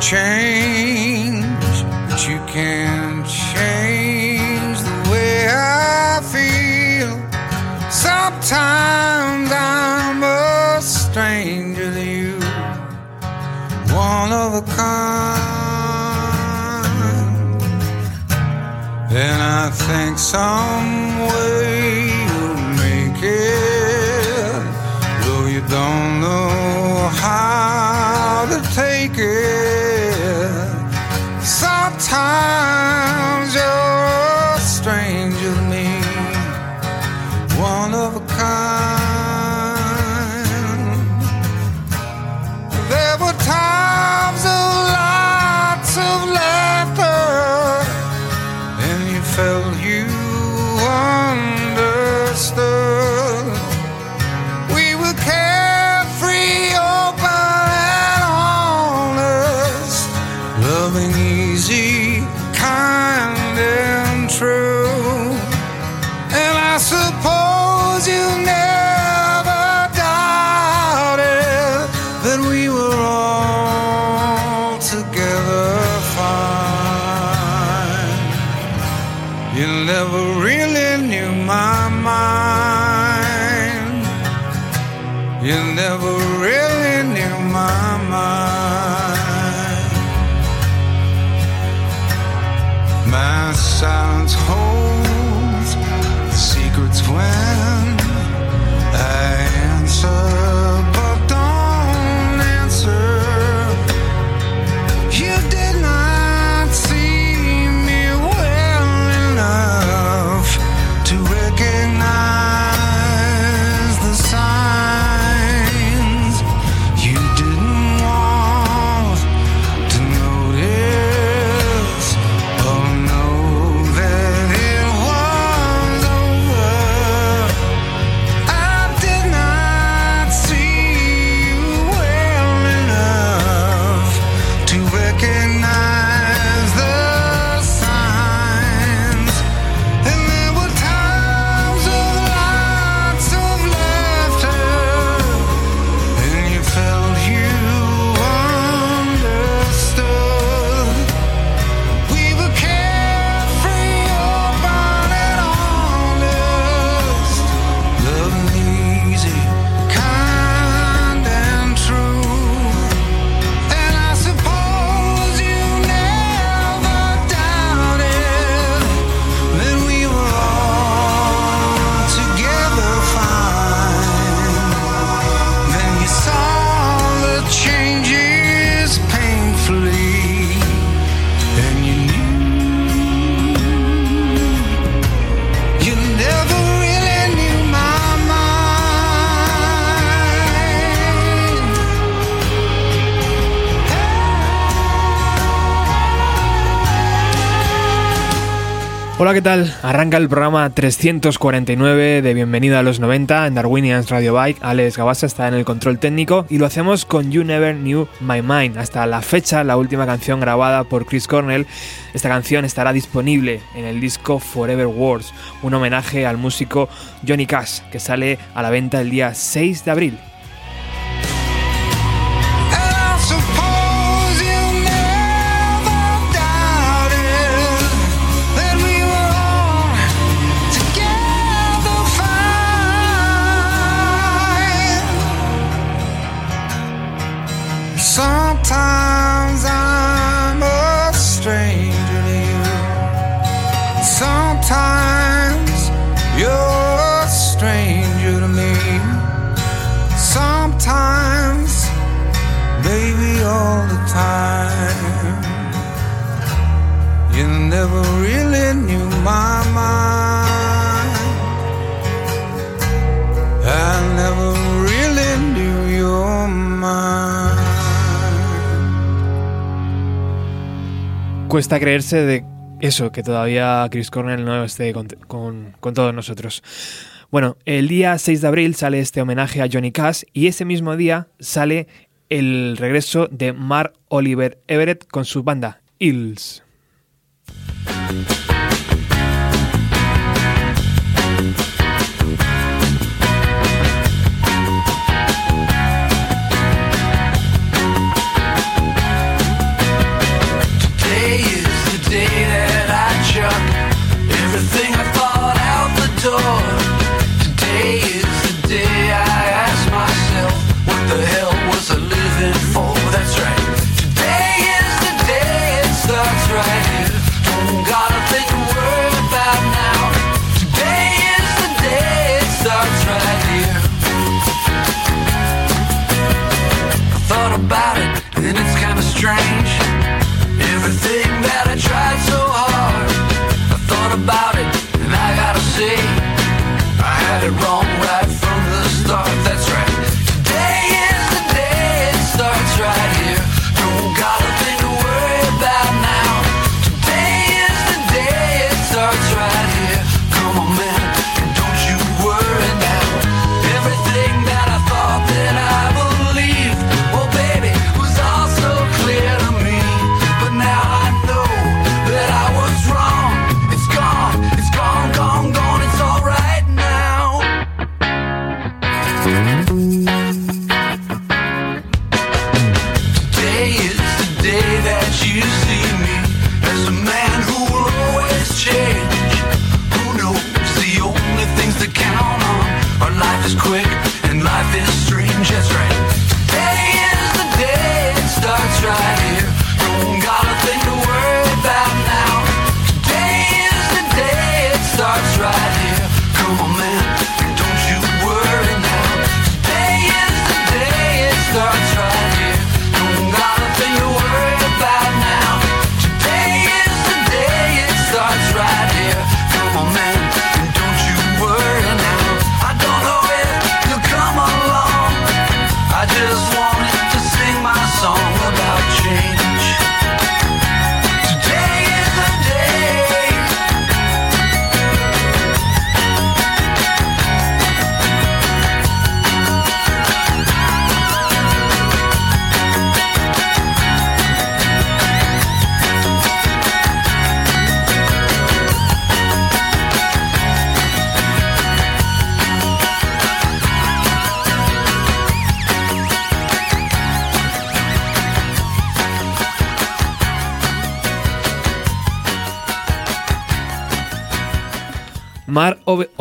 change, but you can't change the way I feel. Sometimes I'm a stranger to you, one of a kind. And I think some Hola, ¿qué tal? Arranca el programa 349 de Bienvenida a los 90 en Darwinians Radio Bike. Alex Gabasa está en el control técnico y lo hacemos con You Never Knew My Mind. Hasta la fecha, la última canción grabada por Chris Cornell. Esta canción estará disponible en el disco Forever Wars, un homenaje al músico Johnny Cash, que sale a la venta el día 6 de abril. Never really knew my mind. I never really knew your mind. Cuesta creerse de eso, que todavía Chris Cornell no esté con, todos nosotros. Bueno, el día 6 de abril sale este homenaje a Johnny Cash y ese mismo día sale el regreso de Mark Oliver Everett con su banda Hills. Música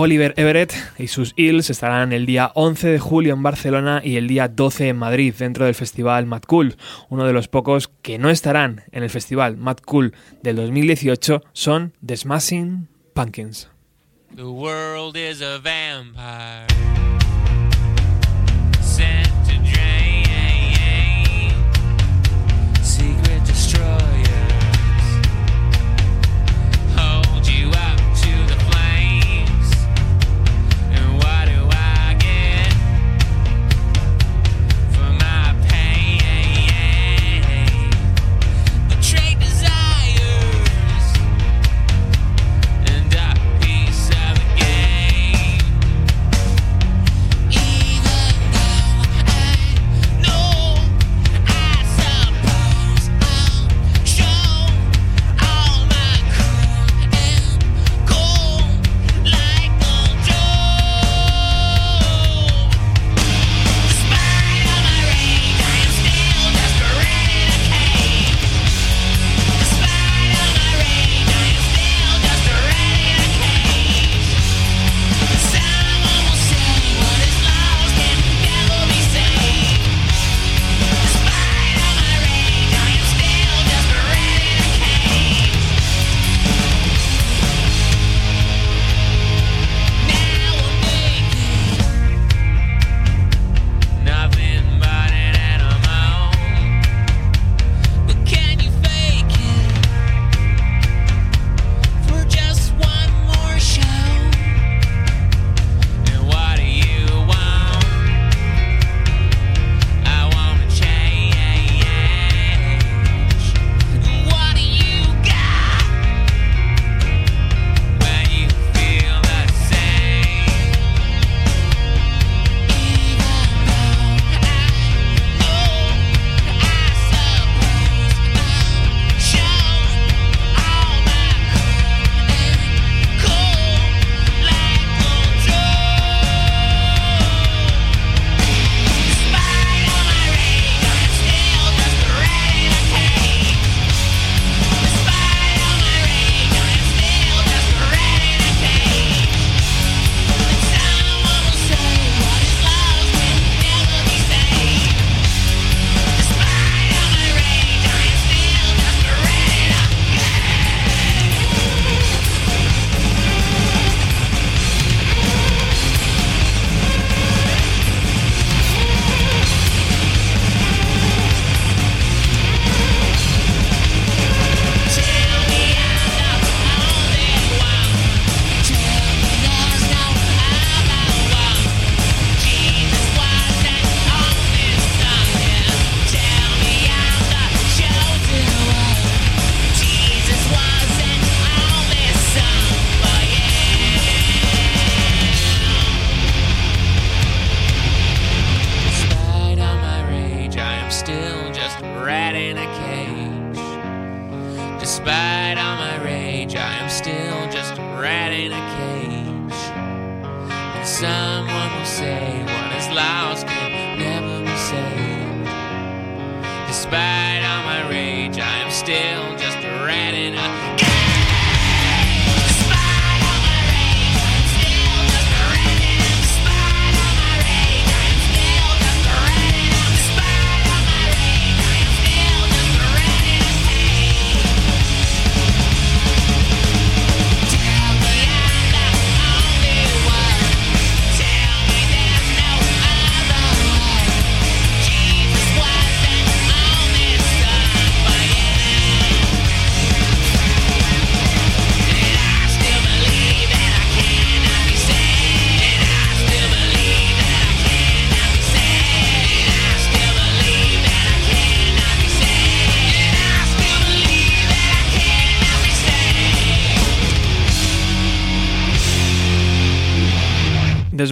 Oliver Everett y sus Hills estarán el día 11 de julio en Barcelona y el día 12 en Madrid dentro del festival Mad Cool. Uno de los pocos que no estarán en el festival Mad Cool del 2018 son The Smashing Pumpkins.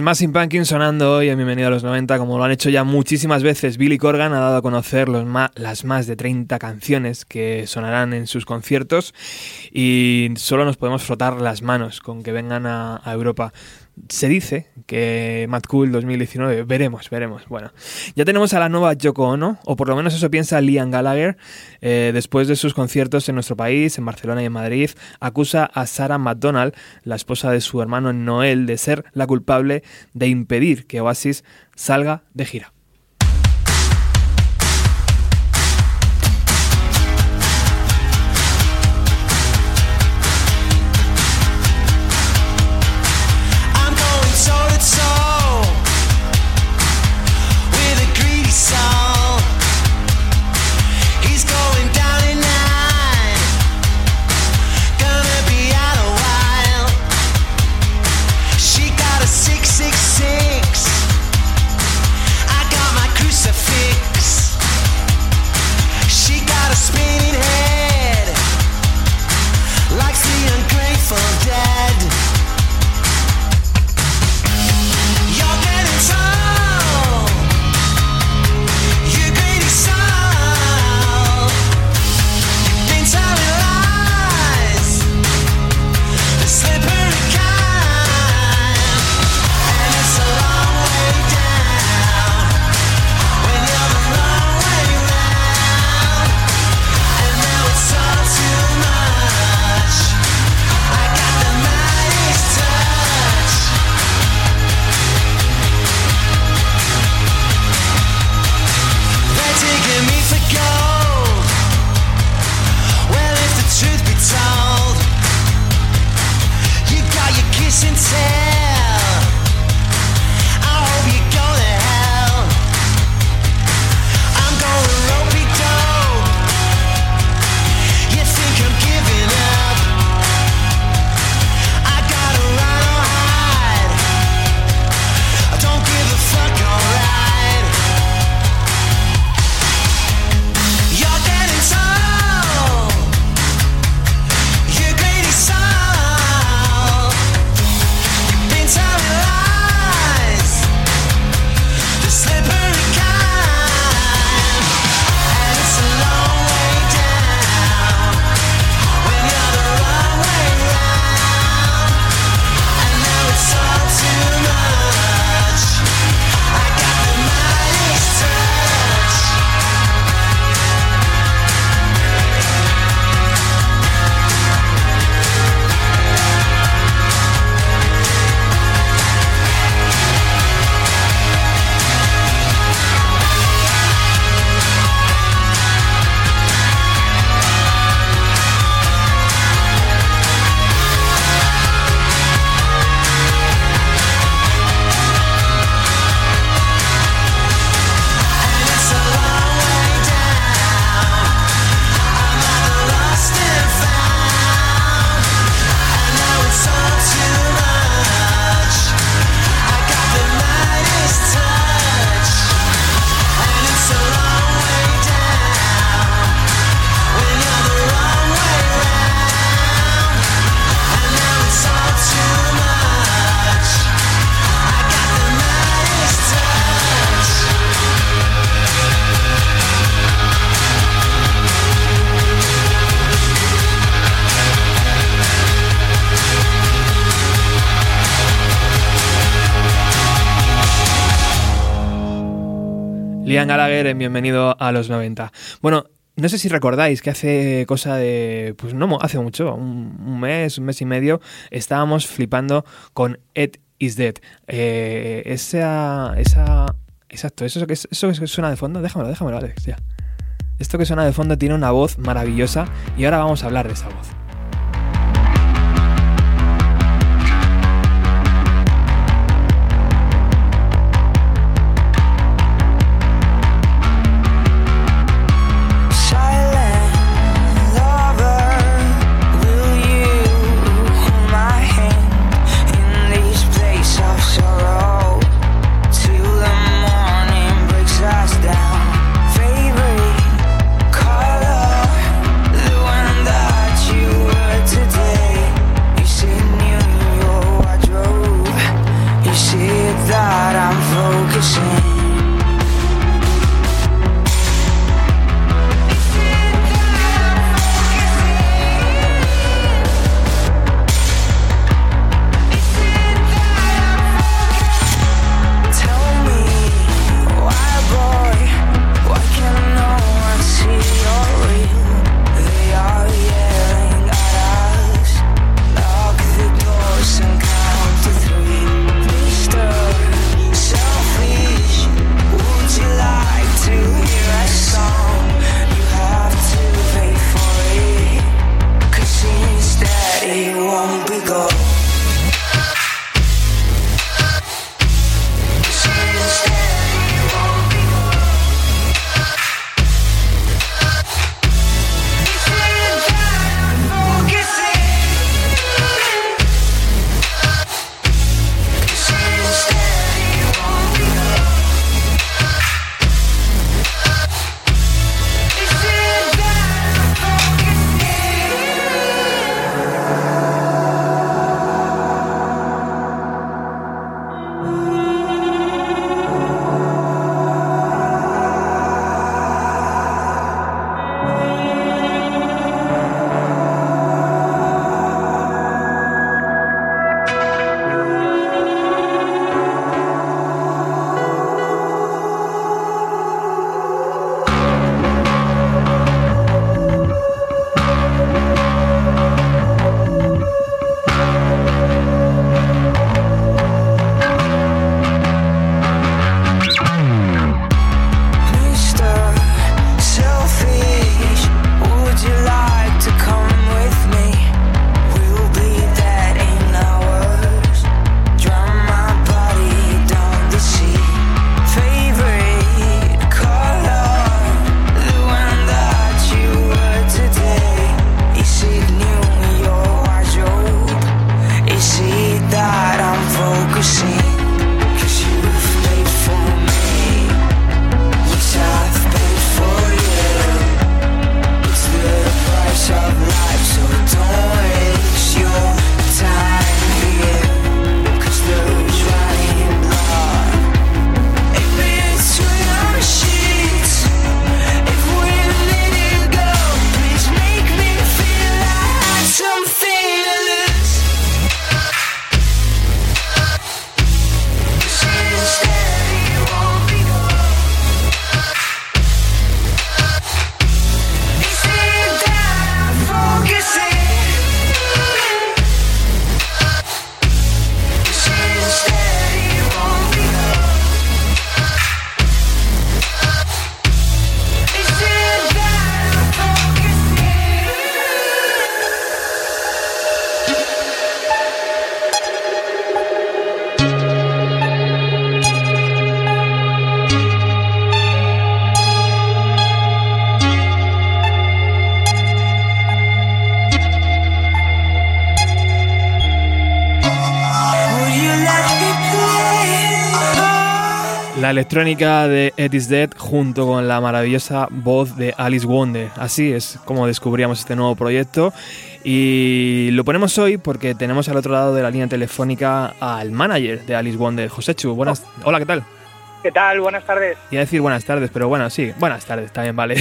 Smashing Pumpkins sonando hoy en Bienvenido a los 90, como lo han hecho ya muchísimas veces. Billy Corgan ha dado a conocer las más de 30 canciones que sonarán en sus conciertos y solo nos podemos frotar las manos con que vengan a Europa. Se dice que Mad Cool 2019, veremos, veremos. Bueno, ya tenemos a la nueva Yoko Ono, o por lo menos eso piensa Liam Gallagher, eh, después de sus conciertos en nuestro país, en Barcelona y en Madrid, acusa a Sarah McDonald, la esposa de su hermano Noel, de ser la culpable de impedir que Oasis salga de gira. Liam Gallagher en Bienvenido a los 90. Bueno, no sé si recordáis que hace cosa de, pues no, hace mucho, un, mes, un mes y medio, estábamos flipando con Ed is Dead. Eh, esa, esa, exacto, eso que, es- eso que suena de fondo, déjamelo, déjamelo, Alex, ya. Esto que suena de fondo tiene una voz maravillosa y ahora vamos a hablar de esa voz. La electrónica de Ed is Dead junto con la maravillosa voz de Alice Wonder. Así es como descubríamos este nuevo proyecto. Y lo ponemos hoy porque tenemos al otro lado de la línea telefónica al manager de Alice Wonder, José Chu. Buenas, hola, ¿qué tal? ¿Qué tal? Buenas tardes. Iba a decir buenas tardes, pero bueno, sí, buenas tardes, también vale.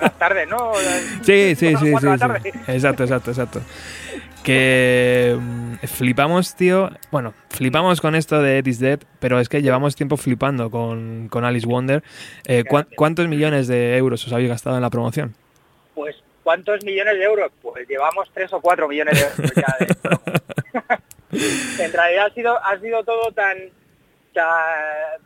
Las tardes, ¿no? Sí, sí, sí, sí, sí. tarde. Exacto, exacto, exacto. Que mm, flipamos, tío. Bueno, flipamos con esto de Ed is Dead, pero es que llevamos tiempo flipando con, con Alice Wonder. Eh, ¿cuán- Gracias. ¿Cuántos millones de euros os habéis gastado en la promoción? Pues, ¿cuántos millones de euros? Pues llevamos tres o cuatro millones de euros ya de. En realidad ha sido, ha sido todo tan, tan-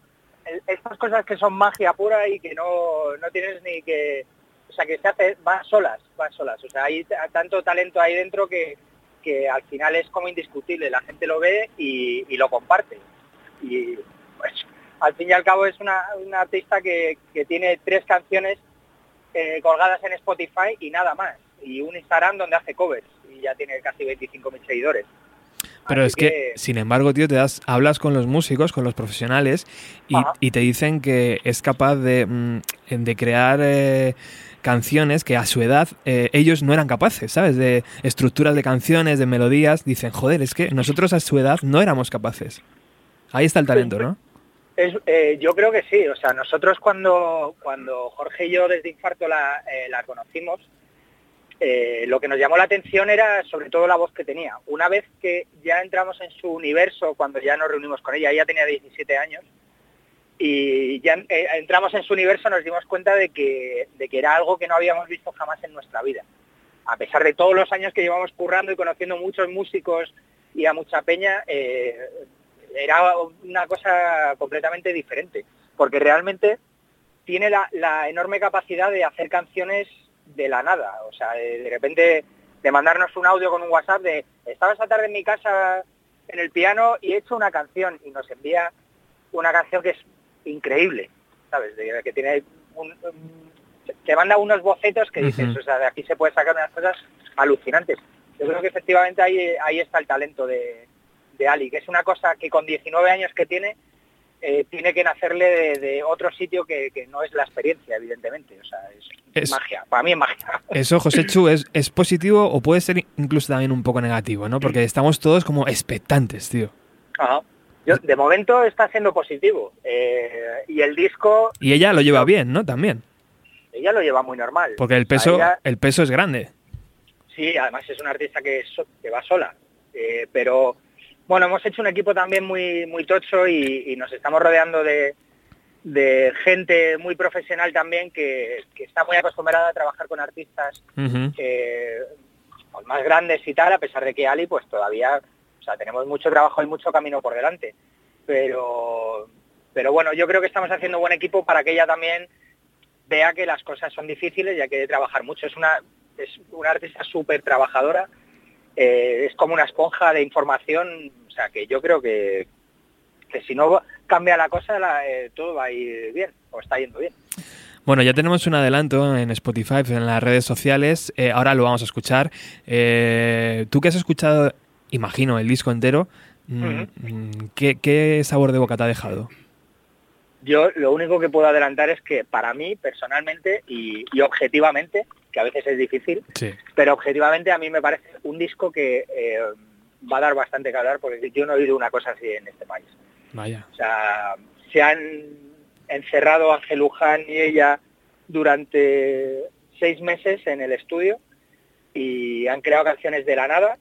el- Estas cosas que son magia pura y que no, no tienes ni que... O sea, que se hace, van solas, van solas. O sea, hay tanto talento ahí dentro que, que al final es como indiscutible. La gente lo ve y, y lo comparte. Y pues, al fin y al cabo es una, una artista que, que tiene tres canciones eh, colgadas en Spotify y nada más. Y un Instagram donde hace covers y ya tiene casi 25.000 seguidores. Pero Así es que, sin embargo, tío, te das, hablas con los músicos, con los profesionales, y te dicen que es capaz de, mm, de crear eh, canciones que a su edad eh, ellos no eran capaces, ¿sabes? De estructuras de canciones, de melodías. Dicen, joder, es que nosotros a su edad no éramos capaces. Ahí está el talento, ¿no? Eh, yo creo que sí. O sea, nosotros cuando, cuando Jorge y yo desde Infarto la, eh, la conocimos, lo que nos llamó la atención era sobre todo la voz que tenía. Una vez que ya entramos en su universo, cuando ya nos reunimos con ella, ella tenía 17 años, y ya eh, entramos en su universo nos dimos cuenta de que, de que era algo que no habíamos visto jamás en nuestra vida. A pesar de todos los años que llevamos currando y conociendo muchos músicos y a mucha peña, eh, era una cosa completamente diferente, porque realmente tiene la, enorme capacidad de hacer canciones de la nada, o sea, de, de repente de mandarnos un audio con un WhatsApp de estaba esta tarde en mi casa en el piano y he hecho una canción y nos envía una canción que es increíble, ¿sabes? De- que tiene un, un- te manda unos bocetos que dices, o sea, de aquí se puede sacar unas cosas alucinantes. Yo creo que efectivamente ahí, ahí está el talento de, de Ali, que es una cosa que con 19 años que tiene, eh, tiene que nacerle de, de otro sitio que, que no es la experiencia, evidentemente. O sea, es, Es- magia. Para mí es magia. Eso, José Chu, ¿es, ¿es positivo o puede ser incluso también un poco negativo, ¿no? Porque estamos todos como expectantes, tío. Ajá. Yo, de momento está siendo positivo. eh, y el disco, Y ella lo lleva bien, ¿no? También. ella lo lleva muy normal. Porque el peso, ella- el peso es grande. Sí, además es una artista que, so- que va sola. Eh, pero bueno, hemos hecho un equipo también muy, muy tocho y, y nos estamos rodeando de, de gente muy profesional también que, que está muy acostumbrada a trabajar con artistas eh, más grandes y tal, a pesar de que Ali pues todavía, tenemos mucho trabajo y mucho camino por delante. Pero, pero bueno, yo creo que estamos haciendo buen equipo para que ella también vea que las cosas son difíciles y hay que trabajar mucho. Es una, es una artista súper trabajadora, eh, es como una esponja de información, o sea, que yo creo que, que si no cambia la cosa, eh, todo va a ir bien, o está yendo bien. Bueno, ya tenemos un adelanto en Spotify, en las redes sociales. eh, ahora lo vamos a escuchar. Tú que has escuchado, imagino, el disco entero, mm, mm, ¿qué, qué sabor de boca te ha dejado? Yo lo único que puedo adelantar es que para mí, personalmente y, y objetivamente, que a veces es difícil, Sí. pero objetivamente a mí me parece un disco que eh, va a dar bastante que hablar porque yo no he oído una cosa así en este país. Vaya. O sea, se han encerrado Ángel Luján y ella durante seis meses en el estudio y han creado canciones de la nada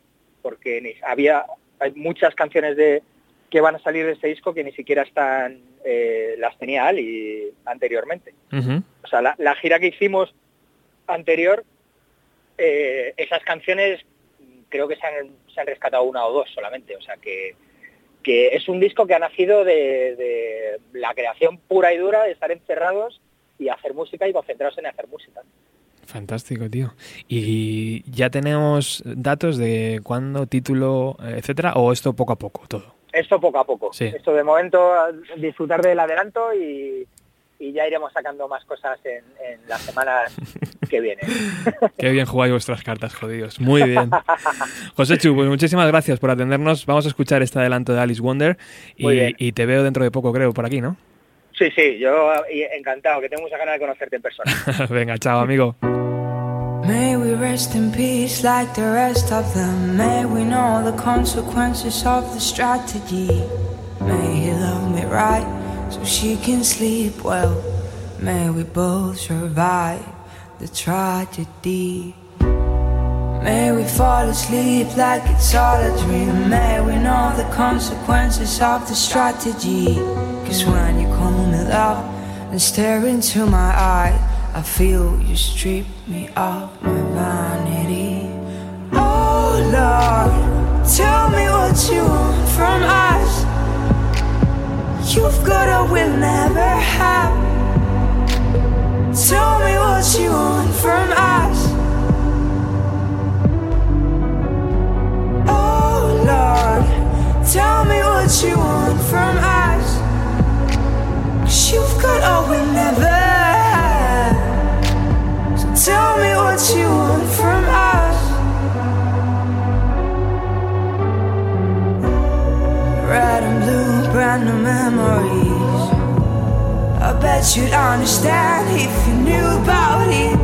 porque ni- había hay muchas canciones de que van a salir de este disco que ni siquiera están eh, las tenía Ali anteriormente. O sea, la, la gira que hicimos anterior, eh, esas canciones creo que se han, se han rescatado una o dos solamente. O sea, que, que es un disco que ha nacido de, de la creación pura y dura, de estar encerrados y hacer música y concentrarse en hacer música. Fantástico, tío. ¿Y ya tenemos datos de cuándo, título, etcétera? ¿O esto poco a poco, todo? Esto poco a poco. Sí. Esto de momento disfrutar del adelanto y, y ya iremos sacando más cosas en, en las semanas que vienen. Qué bien jugáis vuestras cartas, jodidos. Muy bien. José Chu, pues muchísimas gracias por atendernos. Vamos a escuchar este adelanto de Alice Wonder y, te veo dentro de poco, creo, por aquí, ¿no? Sí, sí, yo encantado, que tengo mucha ganas de conocerte en persona. Venga, chao, amigo. We rest in peace like the rest of them. May we know the consequences of the strategy. May he love me right so she can sleep well. May we both survive the tragedy. May we fall asleep like it's all a dream. May we know the consequences of the strategy. Cause when you call me love and stare into my eye, I feel you strip me of my vanity. Oh Lord, tell me what you want from us. You've got a will never have. Tell me what you want from us. Oh Lord, tell me what you want from us. Cause you've got all we'll never brand new memories. I bet you'd understand if you knew about it.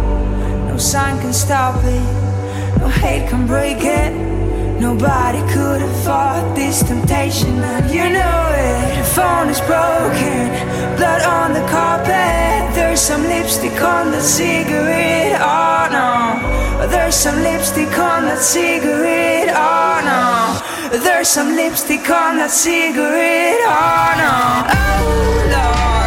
No sign can stop it, no hate can break it. Nobody could have fought this temptation, and you know it. The phone is broken, blood on the carpet. There's some lipstick on the cigarette, oh no. There's some lipstick on that cigarette, oh no. There's some lipstick on that cigarette, oh no. Oh Lord,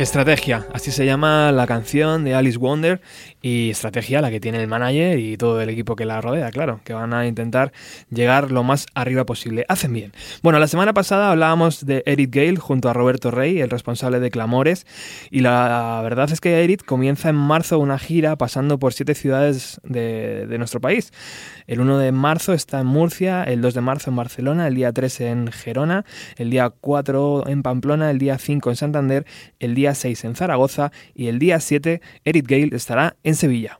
Estrategia, así se llama la canción de Alice Wonder y estrategia la que tiene el manager y todo el equipo que la rodea, claro, que van a intentar llegar lo más arriba posible. Hacen bien. Bueno, la semana pasada hablábamos de Eric Gale junto a Roberto Rey, el responsable de Clamores, y la verdad es que Eric comienza en marzo una gira pasando por siete ciudades de, de nuestro país. El 1 de marzo está en Murcia, el 2 de marzo en Barcelona, el día 3 en Gerona, el día 4 en Pamplona, el día 5 en Santander, el día 6 en Zaragoza y el día 7 Eric Gale estará en Sevilla.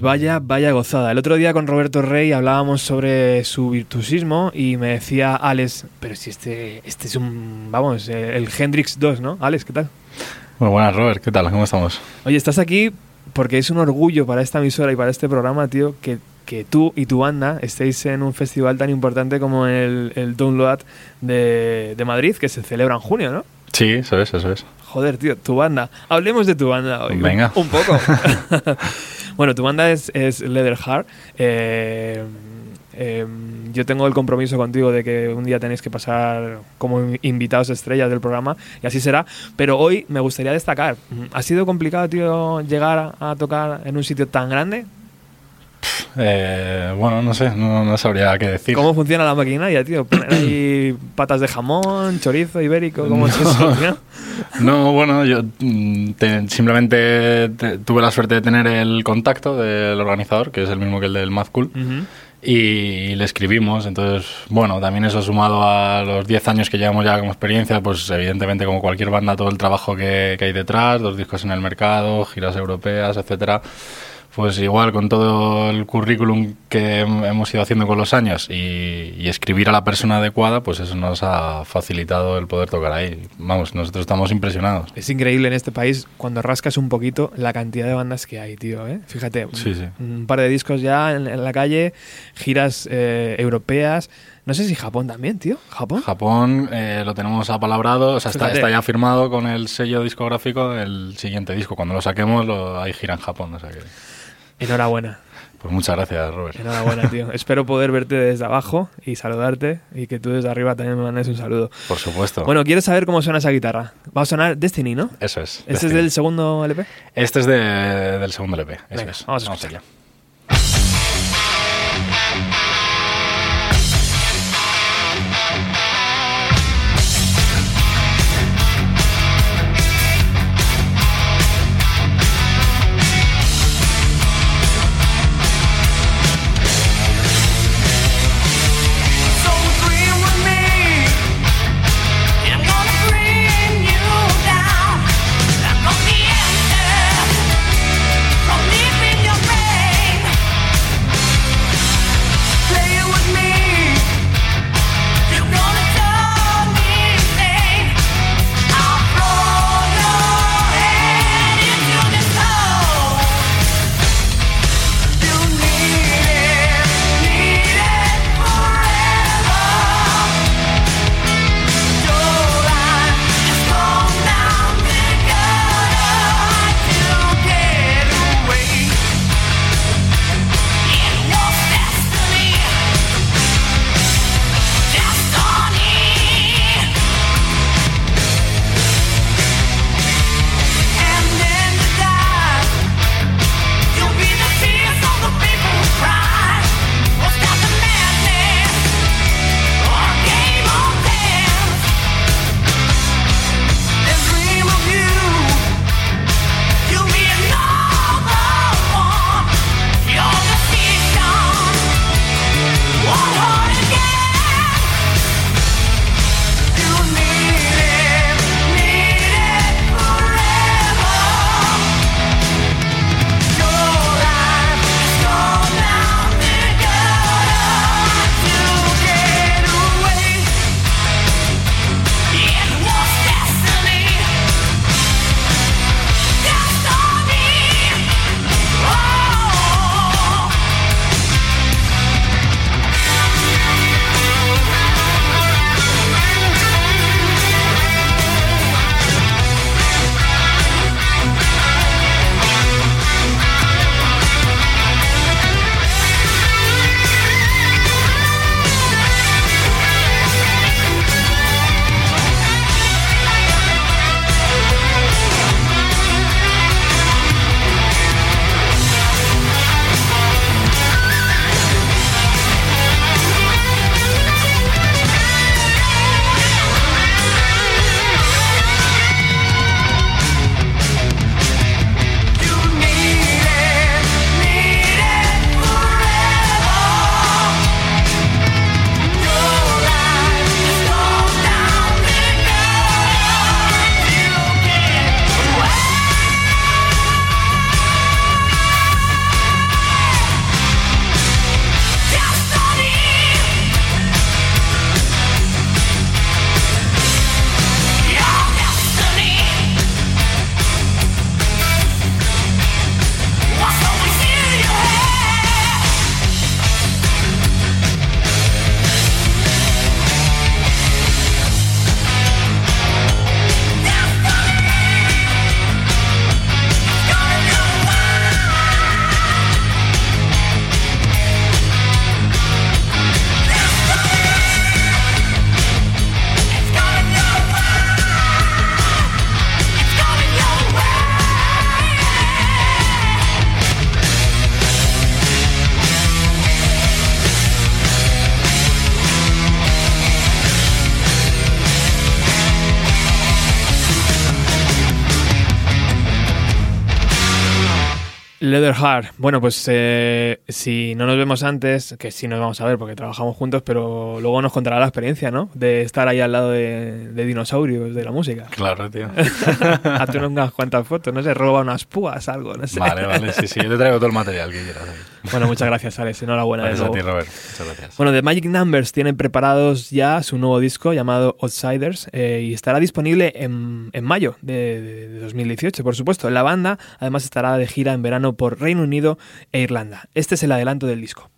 Gales, vaya, vaya gozada. El otro día con Roberto Rey hablábamos sobre su virtuosismo y me decía Alex, pero si este, este es un, vamos, el Hendrix 2, ¿no? Alex, ¿qué tal? Muy buenas, Robert. ¿Qué tal? ¿Cómo estamos? Oye, estás aquí porque es un orgullo para esta emisora y para este programa, tío, que, que tú y tu banda estéis en un festival tan importante como el, el Download de, de Madrid, que se celebra en junio, ¿no? Sí, eso es, eso es. Joder, tío, tu banda. Hablemos de tu banda hoy. Venga. Un poco. bueno, tu banda es, es Leatherheart. Eh, eh, yo tengo el compromiso contigo de que un día tenéis que pasar como invitados estrellas del programa y así será. Pero hoy me gustaría destacar. ¿Ha sido complicado, tío, llegar a tocar en un sitio tan grande? Eh, bueno, no sé, no, no sabría qué decir. ¿Cómo funciona la maquinaria, tío? ¿Poner ahí patas de jamón, chorizo ibérico? ¿Cómo es eso, tío? No, bueno, yo mm, te- simplemente te- tuve la suerte de tener el contacto del organizador, que es el mismo que el del Mad Cool, y le escribimos. Entonces, bueno, también eso sumado a los 10 años que llevamos ya como experiencia, pues evidentemente como cualquier banda, todo el trabajo que, que hay detrás, dos discos en el mercado, giras europeas, etcétera. Pues igual con todo el currículum que hem- hemos ido haciendo con los años y, y escribir a la persona adecuada, pues eso nos ha facilitado el poder tocar ahí. Vamos, nosotros estamos impresionados. Es increíble en este país cuando rascas un poquito la cantidad de bandas que hay, tío. ¿eh? Fíjate, Sí, sí. un par de discos ya en, en la calle, giras eh, europeas. No sé si Japón también, tío. Japón. Japón eh, lo tenemos apalabrado, o sea, está, está ya firmado con el sello discográfico el siguiente disco. Cuando lo saquemos, lo, hay gira en Japón. O sea que, Enhorabuena. pues muchas gracias, Robert. Enhorabuena, tío. Espero poder verte desde abajo y saludarte y que tú desde arriba también me mandes un saludo. Por supuesto. Bueno, ¿quieres saber cómo suena esa guitarra? Va a sonar Destiny, ¿no? eso es. ¿Este es del segundo LP? Este es de- del segundo LP. Eso Venga, es. vamos a escucharlo. Bueno, pues eh, si no nos vemos antes, que sí nos vamos a ver porque trabajamos juntos, pero luego nos contará la experiencia, ¿no? De estar ahí al lado de, de dinosaurios de la música. Claro, tío. Hazte unas cuantas fotos, no sé, roba unas púas, algo, no sé. Vale, vale, sí, sí. Yo te traigo todo el material que quieras. Bueno, muchas gracias, Alex. Enhorabuena. Gracias a ti, Robert. Muchas gracias. Bueno, The Magic Numbers tienen preparados ya su nuevo disco llamado Outsiders eh, y estará disponible en, en mayo de, de- de 2018, por supuesto. La banda además estará de gira en verano por Reino Unido e Irlanda. Este es el adelanto del disco.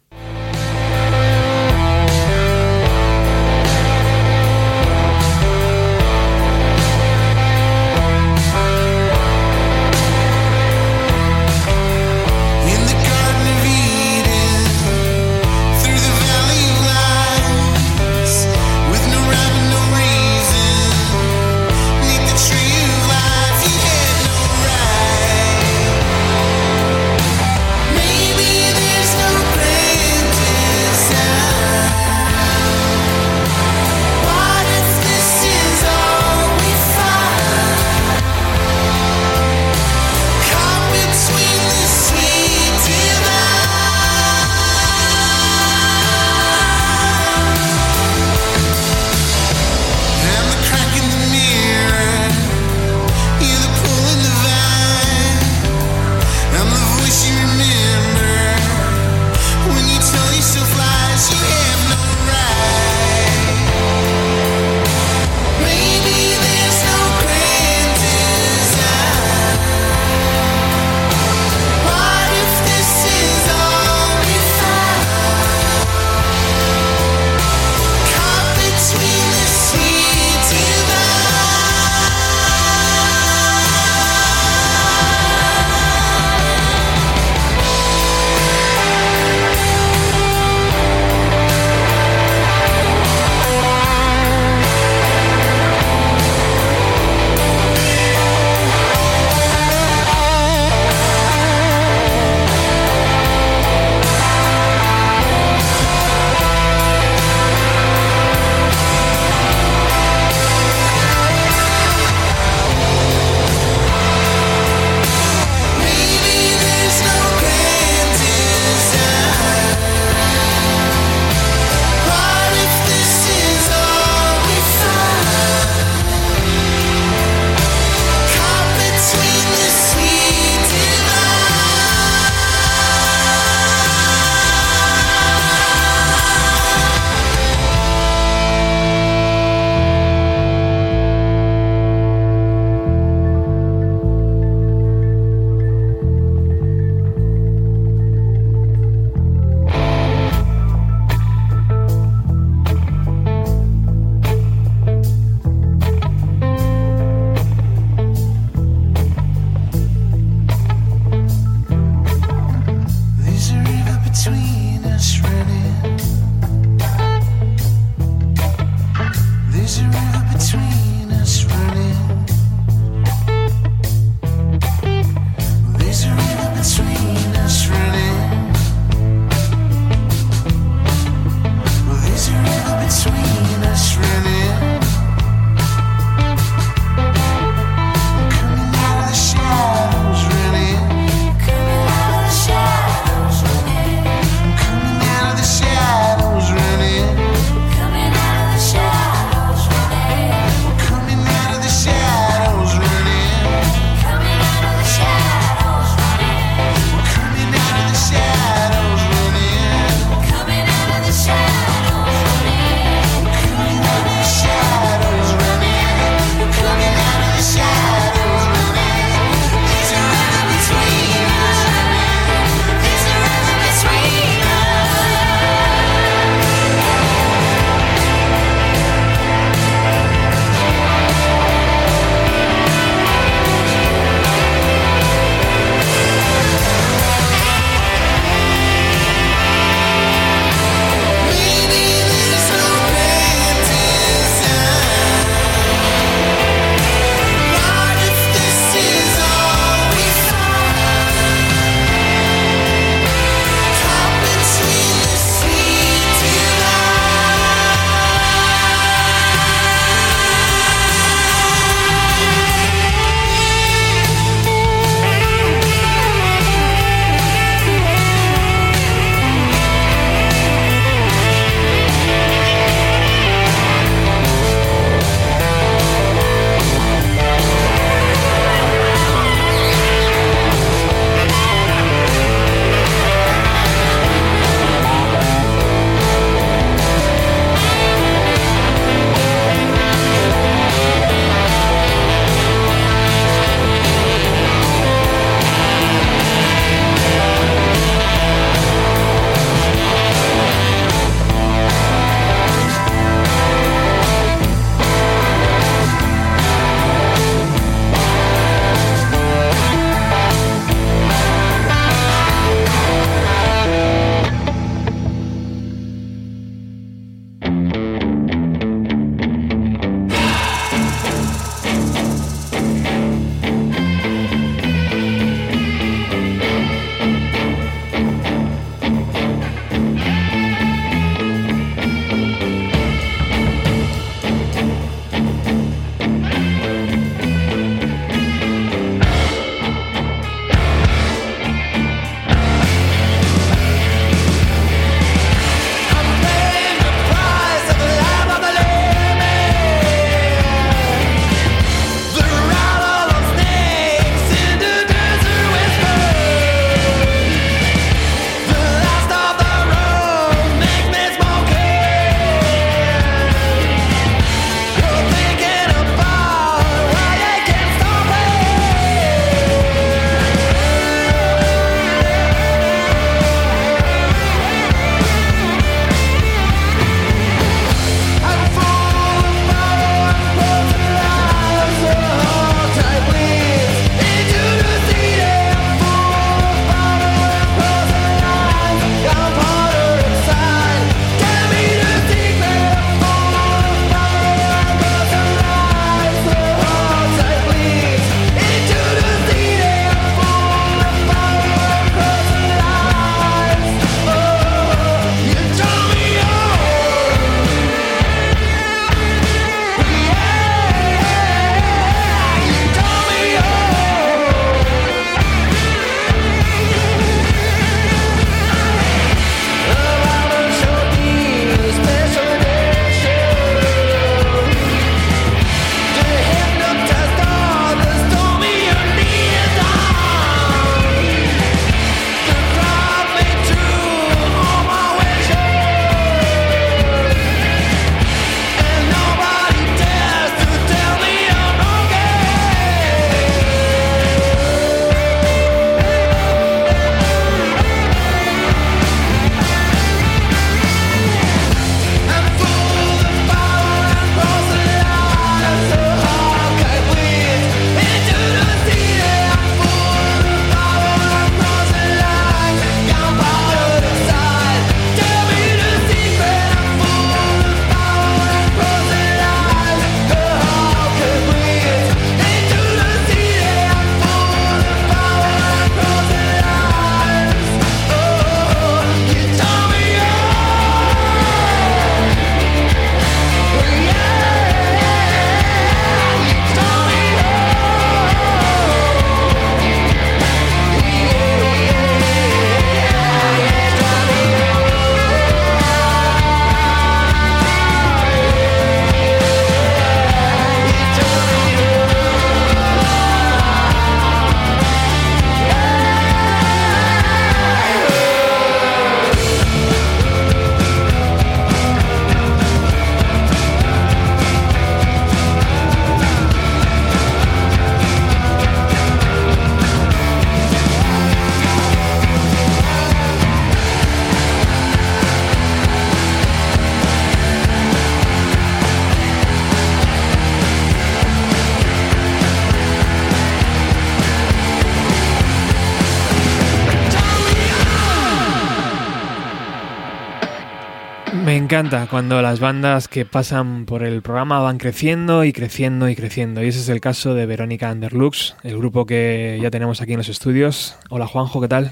Encanta cuando las bandas que pasan por el programa van creciendo y creciendo y creciendo. Y ese es el caso de Verónica Underlux, el grupo que ya tenemos aquí en los estudios. Hola Juanjo, ¿qué tal?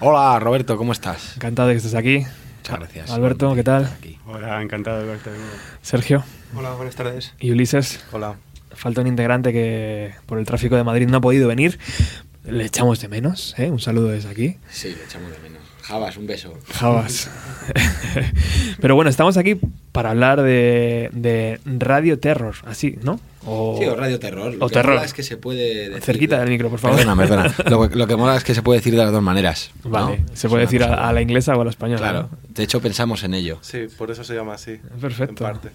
Hola Roberto, ¿cómo estás? Encantado de que estés aquí. Muchas gracias. Alberto, ¿qué tal? Hola, encantado de verte de nuevo. Sergio Hola, buenas tardes. y Ulises. Hola. Falta un integrante que por el tráfico de Madrid no ha podido venir. Le echamos de menos, ¿eh? Un saludo desde aquí. Sí, le echamos de menos. Javas, un beso. Javas. Pero bueno, estamos aquí para hablar de, de Radio Terror, así, ¿no? O, Sí, o Radio Terror. Lo o que terror. mola es que se puede decir... Cerquita del micro, por favor. Perdona, perdona. Lo, lo que mola es que se puede decir de las dos maneras. ¿no? Vale, se puede decir a, a la inglesa o a la española. Claro. ¿no? De hecho, pensamos en ello. Sí, por eso se llama así. Perfecto. En parte.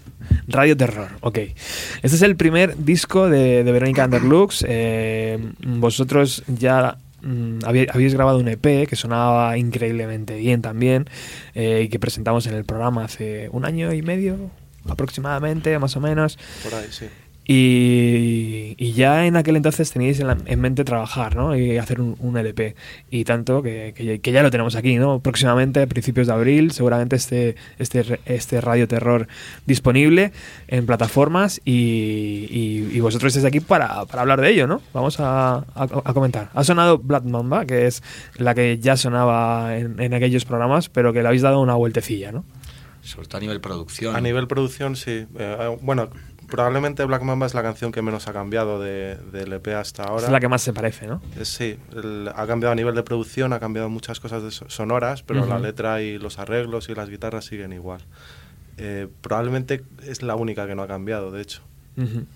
Radio Terror, ok. Este es el primer disco de, de Verónica Underlux. Eh, vosotros ya mm, habí- habéis grabado un EP que sonaba increíblemente bien también eh, y que presentamos en el programa hace un año y medio aproximadamente, más o menos. Por ahí, sí. Y, y ya en aquel entonces teníais en, la- en mente trabajar, ¿no? Y hacer un, un LP. Y tanto que, que ya- que ya lo tenemos aquí, ¿no? Próximamente, a principios de abril, seguramente este, este, re- este Radio Terror disponible en plataformas y, y- y vosotros estáis aquí para, para hablar de ello, ¿no? Vamos a, a- a comentar. Ha sonado Black Mamba, que es la que ya sonaba en, en aquellos programas, pero que le habéis dado una vueltecilla, ¿no? Sobre todo a nivel producción. A nivel producción, sí. Eh, bueno, probablemente Black Mamba es la canción que menos ha cambiado de- del EP hasta ahora. Es la que más se parece, ¿no? Eh, Sí, el- ha cambiado a nivel de producción, ha cambiado muchas cosas de so- sonoras, pero la letra y los arreglos y las guitarras siguen igual. Eh, probablemente es la única que no ha cambiado, de hecho.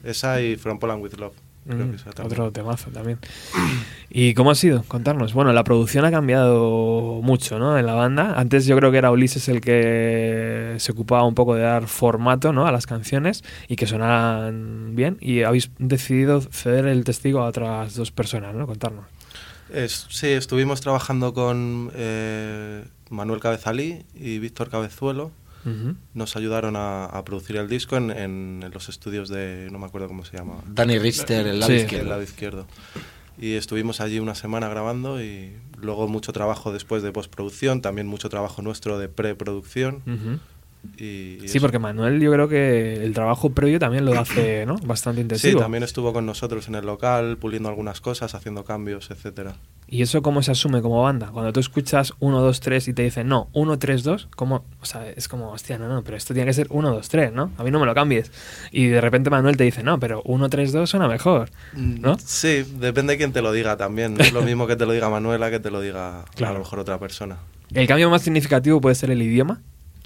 Esa y From Poland with Love. Creo Mm, que esa también. otro temazo también. ¿Y cómo ha sido? Contarnos. Bueno, la producción ha cambiado mucho, ¿no? En la banda. Antes yo creo que era Ulises el que se ocupaba un poco de dar formato, ¿no? A las canciones y que sonaran bien. Y habéis decidido ceder el testigo a otras dos personas, ¿no? Contarnos. Es- sí, estuvimos trabajando con eh, Manuel Cabezalí y Víctor Cabezuelo. Nos ayudaron a, a producir el disco en, en los estudios de, no me acuerdo cómo se llama, Dani Richter, el lado Sí. el izquierdo. lado izquierdo. Y estuvimos allí una semana grabando y luego mucho trabajo después de postproducción, también mucho trabajo nuestro de preproducción. Ujú. Y, y Sí, eso. porque Manuel yo creo que el trabajo previo también lo hace, ¿no? Bastante Sí, intensivo. también estuvo con nosotros en el local, puliendo algunas cosas, haciendo cambios, etcétera. ¿Y eso cómo se asume como banda? Cuando tú escuchas 1, 2, 3 y te dicen, no, 1, 3, 2, ¿cómo? O sea, es como, hostia, no, no, pero esto tiene que ser 1, 2, 3, ¿no? A mí no me lo cambies. Y de repente Manuel te dice, no, pero 1, 3, 2 suena mejor, ¿no? Sí, depende de quién te lo diga también. No es lo mismo que te lo diga Manuela que te lo diga Claro. a lo mejor otra persona. El cambio más significativo puede ser el idioma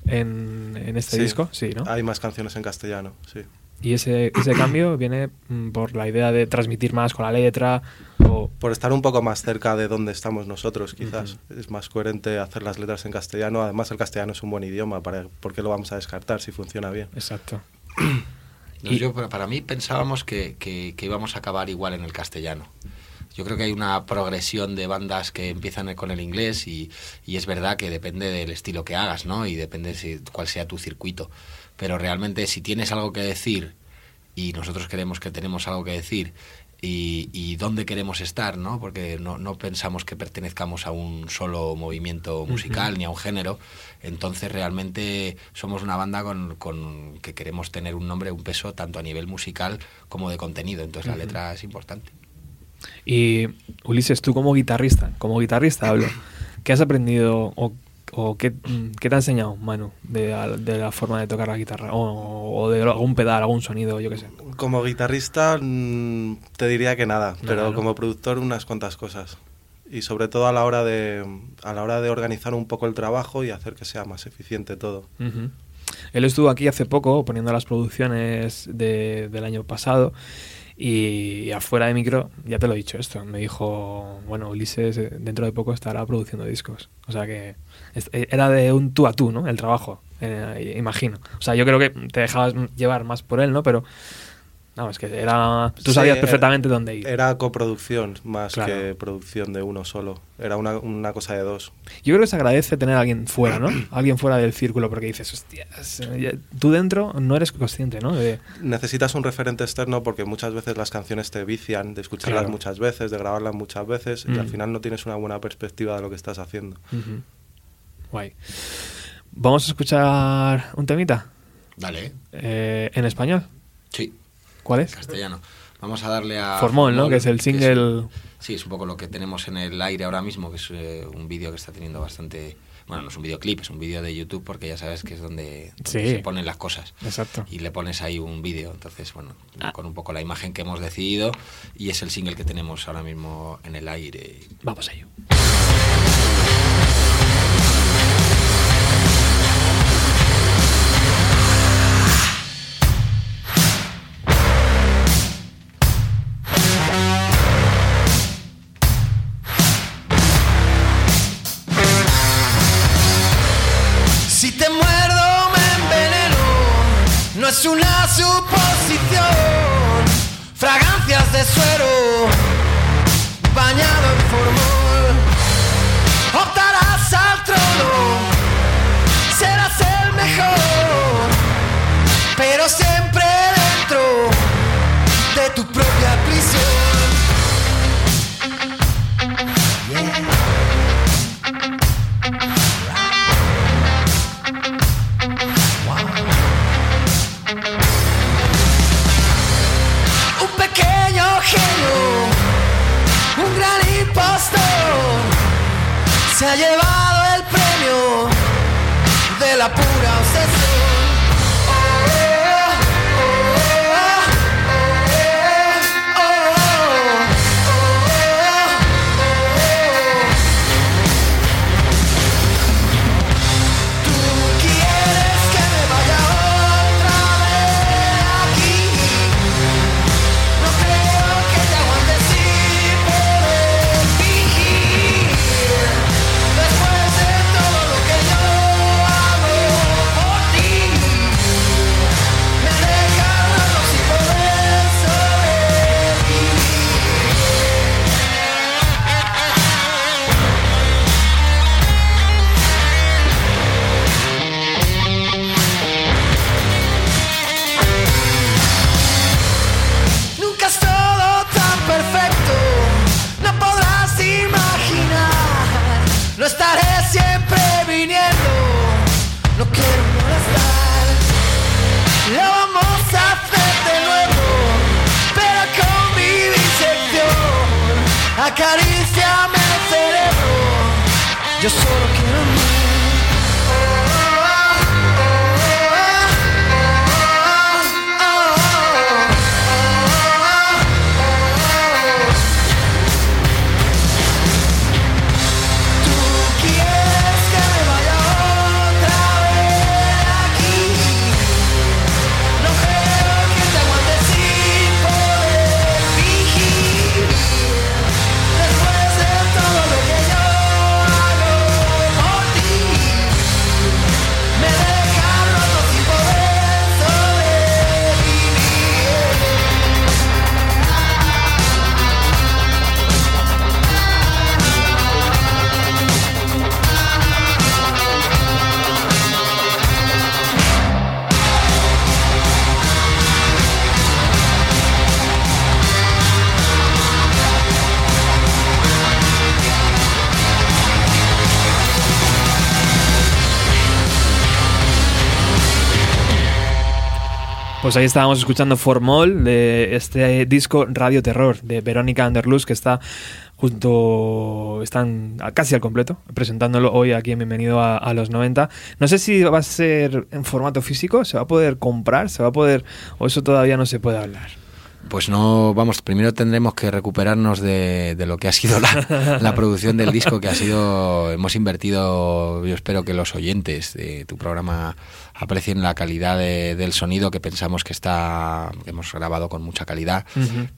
en, en este Sí. disco, sí, ¿no? Hay más canciones en castellano, sí. Y ese, ese cambio viene mm, por la idea de transmitir más con la letra o... Por estar un poco más cerca de donde estamos nosotros, quizás. Es más coherente hacer las letras en castellano. Además, el castellano es un buen idioma. Para, ¿Por qué lo vamos a descartar si funciona bien? Exacto. No, yo, para para mí pensábamos que, que- que íbamos a acabar igual en el castellano. Yo creo que hay una progresión de bandas que empiezan con el inglés y, y es verdad que depende del estilo que hagas, ¿no? Y depende si, cuál sea tu circuito. Pero realmente si tienes algo que decir y nosotros creemos que tenemos algo que decir y, y dónde queremos estar, ¿no? Porque no, no pensamos que pertenezcamos a un solo movimiento musical ni a un género. Entonces realmente somos una banda con, con que queremos tener un nombre, un peso tanto a nivel musical como de contenido. Entonces la letra es importante. Y Ulises, tú como guitarrista, como guitarrista hablo, ¿qué has aprendido o, o qué, mm, qué te ha enseñado Manu de, la- de la forma de tocar la guitarra? O, o de algún pedal, algún sonido, yo qué sé. Como guitarrista, mm, te diría que nada, pero ¿no? como productor, unas cuantas cosas. Y sobre todo a la hora de a la hora de organizar un poco el trabajo y hacer que sea más eficiente todo. Ujú. Él estuvo aquí hace poco poniendo las producciones de- del año pasado y afuera de micro, ya te lo he dicho esto, me dijo, bueno, Ulises eh, dentro de poco estará produciendo discos. O sea que eh, era de un tú a tú, ¿no? El trabajo, eh, imagino. O sea, yo creo que te dejabas llevar más por él, ¿no? Pero, no, es que era... Tú Sí, sabías era- perfectamente dónde ir. Era coproducción más Claro. que producción de uno solo. Era una, una cosa de dos. Yo creo que se agradece tener a alguien fuera, ¿no? Alguien fuera del círculo, porque dices, hostias, tú dentro no eres consciente, ¿no? De, Necesitas un referente externo porque muchas veces las canciones te vician de escucharlas Claro. muchas veces, de grabarlas muchas veces y Mm. al final no tienes una buena perspectiva de lo que estás haciendo. Guay. Vamos a escuchar un temita Dale, eh, en español. sí, ¿Cuál es? castellano. Vamos a darle a... Formol, ¿no? Que es el single- sí, es un poco lo que tenemos en el aire ahora mismo, que es eh, un vídeo que está teniendo bastante... Bueno, no es un videoclip, es un vídeo de YouTube porque ya sabes que es donde, donde Sí. se ponen las cosas. Exacto. Y le pones ahí un vídeo, entonces, bueno, Ah. con un poco la imagen que hemos decidido y es el single que tenemos ahora mismo en el aire. Vamos a ello. Pues ahí estábamos escuchando Formol de este disco Radio Terror de Verónica Underluz que está junto, están casi al completo, presentándolo hoy aquí en Bienvenido a, a los 90. No sé si va a ser en formato físico, se va a poder comprar, se va a poder, o eso todavía no se puede hablar. Pues no, vamos, primero tendremos que recuperarnos de, de lo que ha sido la, la producción del disco, que ha sido, hemos invertido, yo espero que los oyentes de tu programa aprecien la calidad de- del sonido que pensamos que está, que hemos grabado con mucha calidad.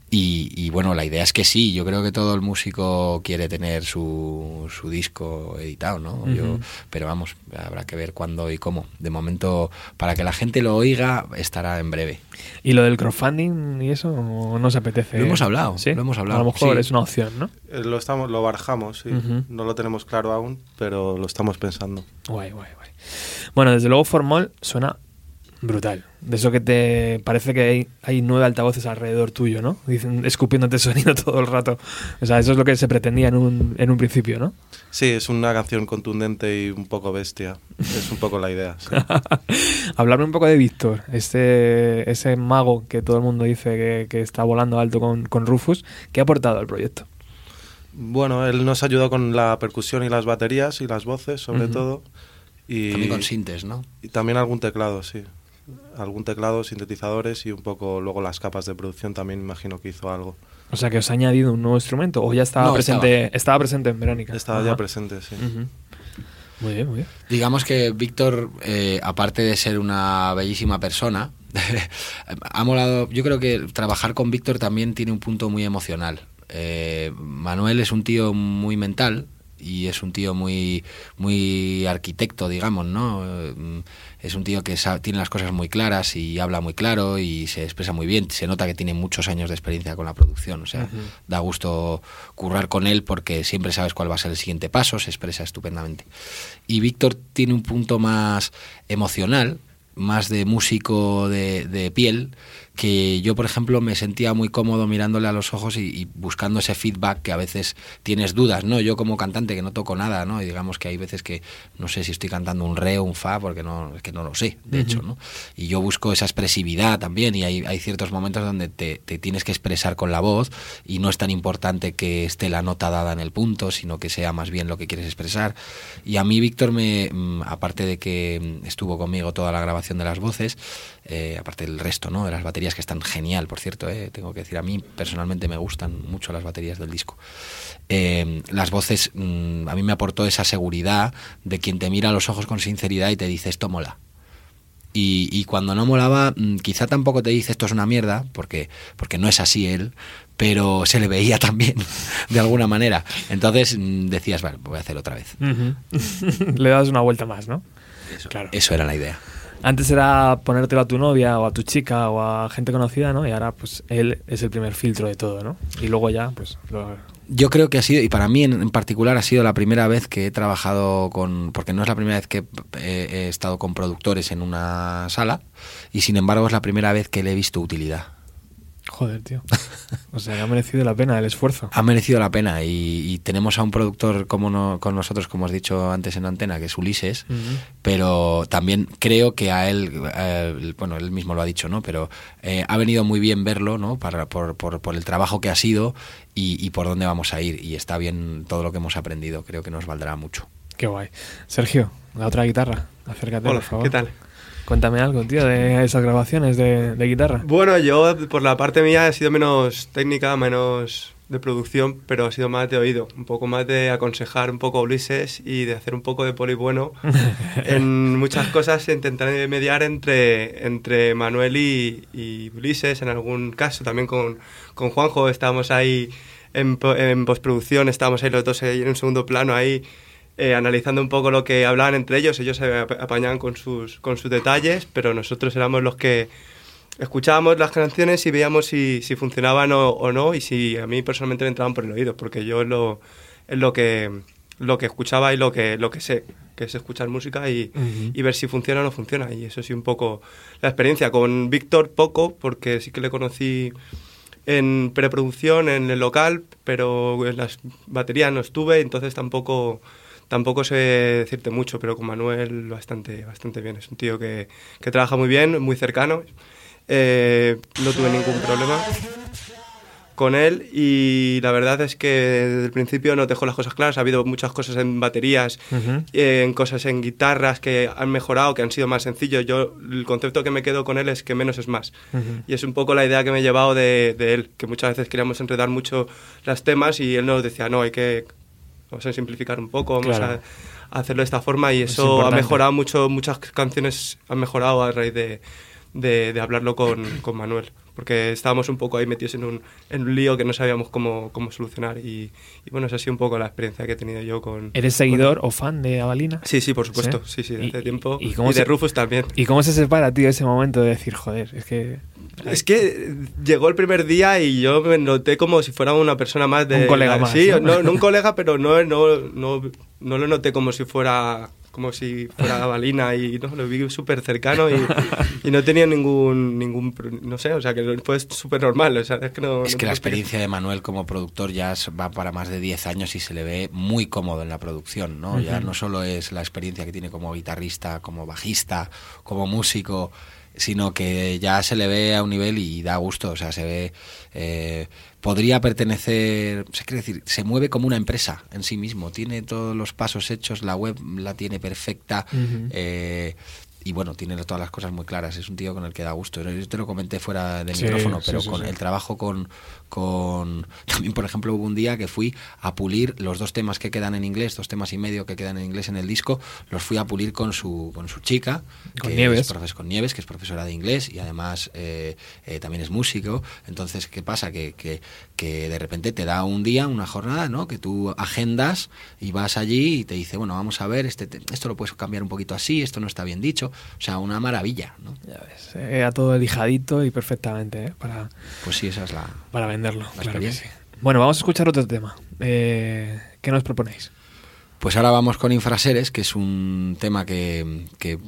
y, y bueno, la idea es que sí, yo creo que todo el músico quiere tener su, su disco editado, ¿no? Yo, Ujú. pero vamos, habrá que ver cuándo y cómo. De momento, para que la gente lo oiga, estará en breve. ¿Y lo del crowdfunding y eso no nos apetece? Lo hemos hablado, ¿Sí? lo hemos hablado, A lo mejor sí. es una opción, ¿no? Eh, Lo, estamos, lo barajamos, sí. Ujú. No lo tenemos claro aún, pero lo estamos pensando. Guay, guay, guay. Bueno, desde luego Formol suena Brutal. De eso que te parece que hay, hay nueve altavoces alrededor tuyo, ¿no? Dicen, escupiéndote sonido todo el rato. O sea, eso es lo que se pretendía en un, en un principio, ¿no? Sí, es una canción contundente y un poco bestia. Es un poco la idea. sí. Hablarme un poco de Víctor, ese, ese mago que todo el mundo dice que, que está volando alto con, con Rufus. ¿Qué ha aportado al proyecto? Bueno, él nos ayudó con la percusión y las baterías y las voces, sobre todo. Y, También con sintes, ¿no? y también algún teclado, sí. Algún teclado, sintetizadores y un poco luego las capas de producción también imagino que hizo algo. O sea, que os ha añadido un nuevo instrumento o ya estaba No, presente estaba. presente en Verónica. Estaba Ajá. ya presente, sí. Muy bien, muy bien. Digamos que Víctor, eh, aparte de ser una bellísima persona, ha molado. Yo creo que trabajar con Víctor también tiene un punto muy emocional. Eh, Manuel es un tío muy mental y es un tío muy muy arquitecto, digamos, ¿no? Eh, Es un tío que tiene las cosas muy claras y habla muy claro y se expresa muy bien. Se nota que tiene muchos años de experiencia con la producción, o sea, da gusto currar con él porque siempre sabes cuál va a ser el siguiente paso, se expresa estupendamente. Y Víctor tiene un punto más emocional, más de músico de, de piel, que yo, por ejemplo, me sentía muy cómodo mirándole a los ojos y, y buscando ese feedback que a veces tienes dudas, ¿no? Yo como cantante que no toco nada, ¿no? Y digamos que hay veces que no sé si estoy cantando un re o un fa porque no, es que no lo sé, de hecho, ¿no? Y yo busco esa expresividad también y hay, hay ciertos momentos donde te, te tienes que expresar con la voz y no es tan importante que esté la nota dada en el punto, sino que sea más bien lo que quieres expresar. Y a mí Víctor me, mm, aparte de que mm, estuvo conmigo toda la grabación de las voces, eh, aparte del resto, ¿no? De las baterías que están genial, por cierto, eh, tengo que decir, a mí personalmente me gustan mucho las baterías del disco. Eh, las voces, mm, a mí me aportó esa seguridad de quien te mira a los ojos con sinceridad y te dice esto mola. Y, y cuando no molaba, mm, quizá tampoco te dice esto es una mierda, porque, porque no es así él, pero se le veía también, de alguna manera. Entonces mm, decías, vale, voy a hacer otra vez. Le das una vuelta más, ¿no? Eso, Claro. eso era la idea. Antes era ponértelo a tu novia o a tu chica o a gente conocida, ¿no? Y ahora, pues, él es el primer filtro de todo, ¿no? Y luego ya, pues, lo- Yo creo que ha sido, y para mí en, particular ha sido la primera vez que he trabajado con, porque no es la primera vez que eh, he estado con productores en una sala, y sin embargo es la primera vez que le he visto utilidad. Joder, tío. O sea, ha merecido la pena el esfuerzo. Ha merecido la pena y, y tenemos a un productor como no- con nosotros, como has dicho antes en antena, que es Ulises, pero también creo que a él, eh, bueno, él mismo lo ha dicho, ¿no? Pero eh, ha venido muy bien verlo, ¿no? Para, por, por, por el trabajo que ha sido y, y por dónde vamos a ir. Y está bien todo lo que hemos aprendido, creo que nos valdrá mucho. Qué guay. Sergio, la otra guitarra. Acércate, Hola, por favor. ¿qué tal? Cuéntame algo, tío, de esas grabaciones de, de guitarra. Bueno, yo por la parte mía he sido menos técnica, menos de producción, pero ha sido más de oído, un poco más de aconsejar un poco a Ulises y de hacer un poco de poli bueno. en muchas cosas intentar mediar entre, entre Manuel y, y Ulises, en algún caso también con, con Juanjo, estábamos ahí en, en postproducción, estábamos ahí los dos ahí en un segundo plano ahí eh, analizando un poco lo que hablaban entre ellos, ellos se ap- apañaban con sus, con sus detalles, pero nosotros éramos los que escuchábamos las canciones y veíamos si, si funcionaban o, o no y si a mí personalmente me entraban por el oído, porque yo es lo, es lo que lo que escuchaba y lo que lo que sé, que es escuchar música y, y ver si funciona o no funciona. Y eso sí un poco la experiencia. Con Víctor poco, porque sí que le conocí en preproducción, en el local, pero en las baterías no estuve, entonces tampoco tampoco sé decirte mucho, pero con Manuel bastante, bastante bien. Es un tío que, que trabaja muy bien, muy cercano. Eh, no tuve ningún problema con él y la verdad es que desde el principio no dejó las cosas claras. Ha habido muchas cosas en baterías, Ujú. eh, en cosas en guitarras que han mejorado, que han sido más sencillos. Yo el concepto que me quedo con él es que menos es más. Ujú. Y es un poco la idea que me he llevado de, de él, que muchas veces queríamos enredar mucho los temas y él nos decía, no, hay que vamos a simplificar un poco, vamos Claro. a, a hacerlo de esta forma y Es eso ha mejorado mucho, muchas canciones han mejorado a raíz de, de, de hablarlo con, con Manuel, porque estábamos un poco ahí metidos en un, en un lío que no sabíamos cómo, cómo solucionar y, y bueno, esa ha sido un poco la experiencia que he tenido yo con... ¿Eres seguidor o fan de Avalina? Sí, sí, por supuesto, sí, sí, de ¿Y- hace tiempo. y Y, cómo de se- Rufus también. ¿Y cómo se separa, tío, ese momento de decir, joder, es que... Es que llegó el primer día y yo me noté como si fuera una persona más de... Un colega más, Sí, ¿no? no, no un colega, pero no, no, no, lo noté como si fuera como si fuera balina y no, lo vi súper cercano y, y no tenía ningún, ningún, no sé, o sea, que fue súper normal, o sea, es que no... Es no que la experiencia de Manuel como productor ya va para más de 10 años y se le ve muy cómodo en la producción, ¿no? Ya no solo es la experiencia que tiene como guitarrista, como bajista, como músico, sino que ya se le ve a un nivel y da gusto, o sea, se ve... eh, podría pertenecer, se quiere decir, se mueve como una empresa en sí mismo, tiene todos los pasos hechos, la web la tiene perfecta, eh, y bueno, tiene todas las cosas muy claras. Es un tío con el que da gusto. Yo te lo comenté fuera de Sí, micrófono, pero sí, con el trabajo con, con... También, por ejemplo, hubo un día que fui a pulir los dos temas que quedan en inglés, dos temas y medio que quedan en inglés en el disco, los fui a pulir con su, con su chica, Con que Nieves. es profes- con Nieves, que es profesora de inglés y además eh, eh, también es músico. Entonces, ¿qué pasa? Que, que, que de repente te da un día, una jornada, ¿no? Que tú agendas y vas allí y te dice, bueno, vamos a ver, este, te- esto lo puedes cambiar un poquito así, esto no está bien dicho. O sea, una maravilla, ¿no? Ya ves, eh, Era todo lijadito y perfectamente ¿eh? para, Pues sí, esa es la... para claro que experiencia. sí. Bueno, vamos a escuchar otro tema. Eh, ¿Qué nos proponéis? Pues ahora vamos con Infraseres, que es un tema que, que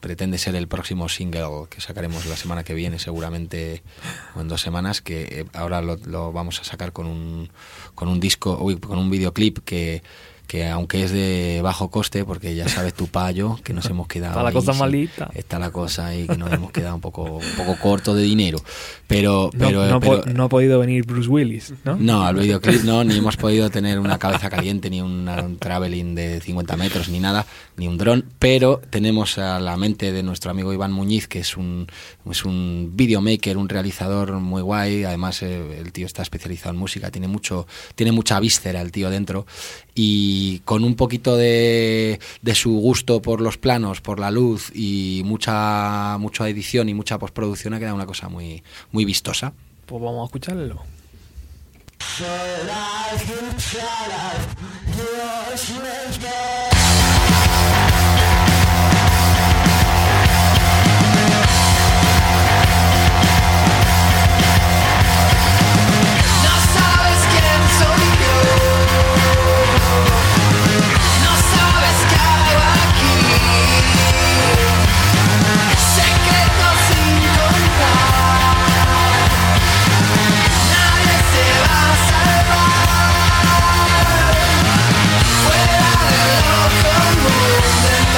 pretende ser el próximo single que sacaremos la semana que viene, seguramente, o en dos semanas, que eh, ahora lo, lo vamos a sacar con un, con un disco, uy, con un videoclip que, que aunque es de bajo coste, porque ya sabes tu payo, que nos hemos quedado... Está la ahí, cosa sí, malita. Está la cosa ahí, que nos hemos quedado un poco, un poco corto de dinero. Pero, No, pero, no, pero- po- no ha podido venir Bruce Willis, ¿no? no, al videoclip no, ni hemos podido tener una cabeza caliente, ni una- un traveling de 50 metros, ni nada, ni un dron, pero tenemos a la mente de nuestro amigo Iván Muñiz, que es un, es un videomaker, un realizador muy guay, además eh, el tío está especializado en música, tiene, mucho, tiene mucha víscera el tío dentro, y con un poquito de, de su gusto por los planos, por la luz y mucha, mucha edición y mucha postproducción ha quedado una cosa muy, muy vistosa. Pues vamos a escucharlo.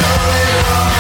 know it all.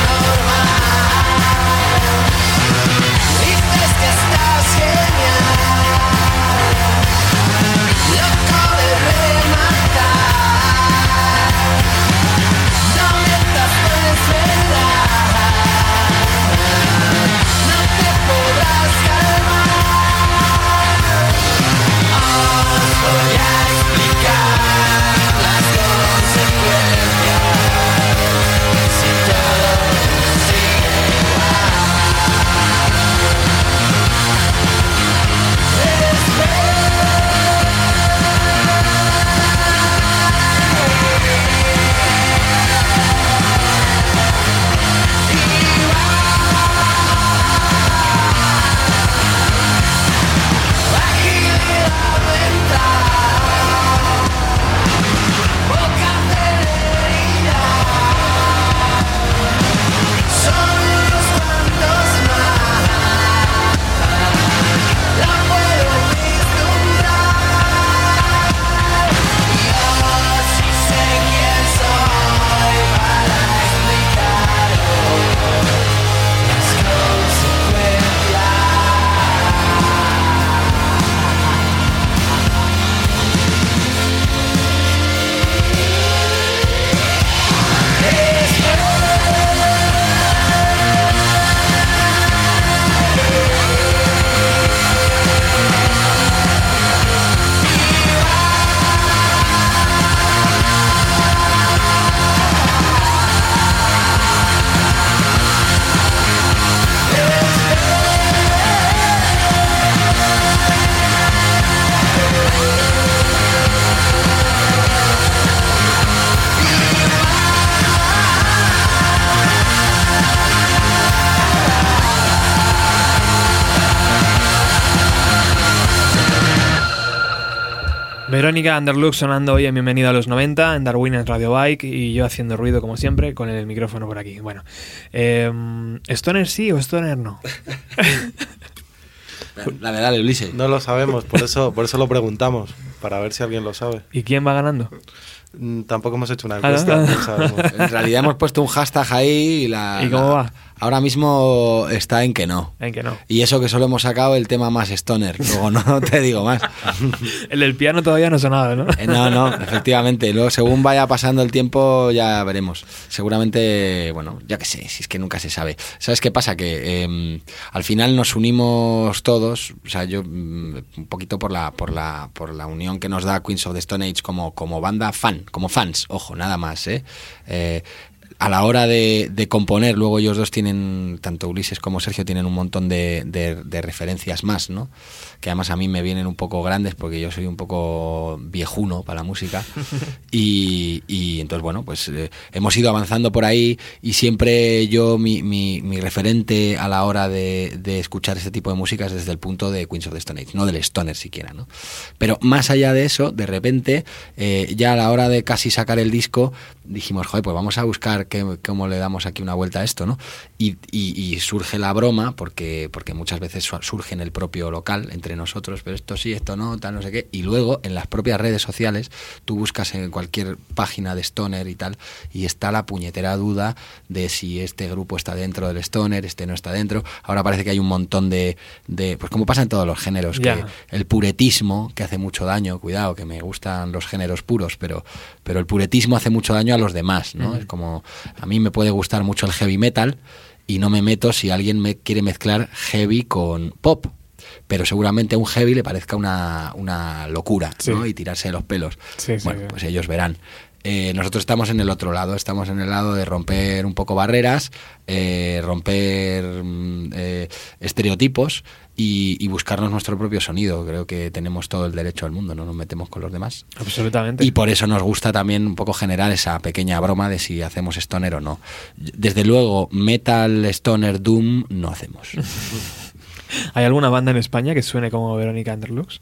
Verónica Underlook sonando hoy en Bienvenido a los 90 en Darwin en Radio Bike y yo haciendo ruido como siempre con el micrófono por aquí. Bueno, eh, ¿Stoner sí o Stoner no? Dale, dale, Ulises. No lo sabemos, por eso, por eso lo preguntamos, para ver si alguien lo sabe. ¿Y quién va ganando? Mm, Tampoco hemos hecho una Ah, ¿no? encuesta, no sabemos. En realidad hemos puesto un hashtag ahí y la. ¿Y cómo la- va? Ahora mismo está en que no. En que no. Y eso que solo hemos sacado el tema más stoner. Luego no te digo más. El del piano todavía no ha sonado, ¿no? Eh, No, no, efectivamente. Luego, según vaya pasando el tiempo, ya veremos. Seguramente, bueno, ya que sé, si es que nunca se sabe. ¿Sabes qué pasa? Que eh, al final nos unimos todos, o sea, yo mm, un poquito por la, por la, por la unión que nos da Queens of the Stone Age como, como banda fan, como fans, ojo, nada más, ¿eh? Eh, a la hora de, de componer, luego ellos dos tienen, tanto Ulises como Sergio, tienen un montón de, de- de referencias más, ¿no? Que además a mí me vienen un poco grandes porque yo soy un poco viejuno para la música. Y, y entonces, bueno, pues eh, hemos ido avanzando por ahí y siempre yo, mi, mi- mi referente a la hora de, de escuchar este tipo de música es desde el punto de Queens of the Stone Age, no del Stoner siquiera, ¿no? Pero más allá de eso, de repente, eh, ya a la hora de casi sacar el disco, dijimos, joder, pues vamos a buscar qué- cómo le damos aquí una vuelta a esto, ¿no? Y, y- y surge la broma, porque, porque muchas veces su- surge en el propio local, entre nosotros, pero esto sí, esto no, tal, no sé qué. Y luego, en las propias redes sociales, tú buscas en cualquier página de Stoner y tal, y está la puñetera duda de si este grupo está dentro del Stoner, este no está dentro. Ahora parece que hay un montón de, de pues como pasa en todos los géneros, que el puretismo, que hace mucho daño, cuidado, que me gustan los géneros puros, pero, pero el puretismo hace mucho daño a los demás, ¿no? Es como, a mí me puede gustar mucho el heavy metal y no me meto si alguien me quiere mezclar heavy con pop. Pero seguramente a un heavy le parezca una, una locura, Sí. ¿no? Y tirarse de los pelos. Sí, sí, bueno, sí. pues ellos verán. Eh, nosotros estamos en el otro lado, estamos en el lado de romper un poco barreras, eh, romper mm, eh, estereotipos y, y buscarnos nuestro propio sonido. Creo que tenemos todo el derecho al mundo, no nos metemos con los demás. Absolutamente. Y por eso nos gusta también un poco generar esa pequeña broma de si hacemos stoner o no. Desde luego, metal, stoner, doom no hacemos. ¿Hay alguna banda en España que suene como Verónica Underlux?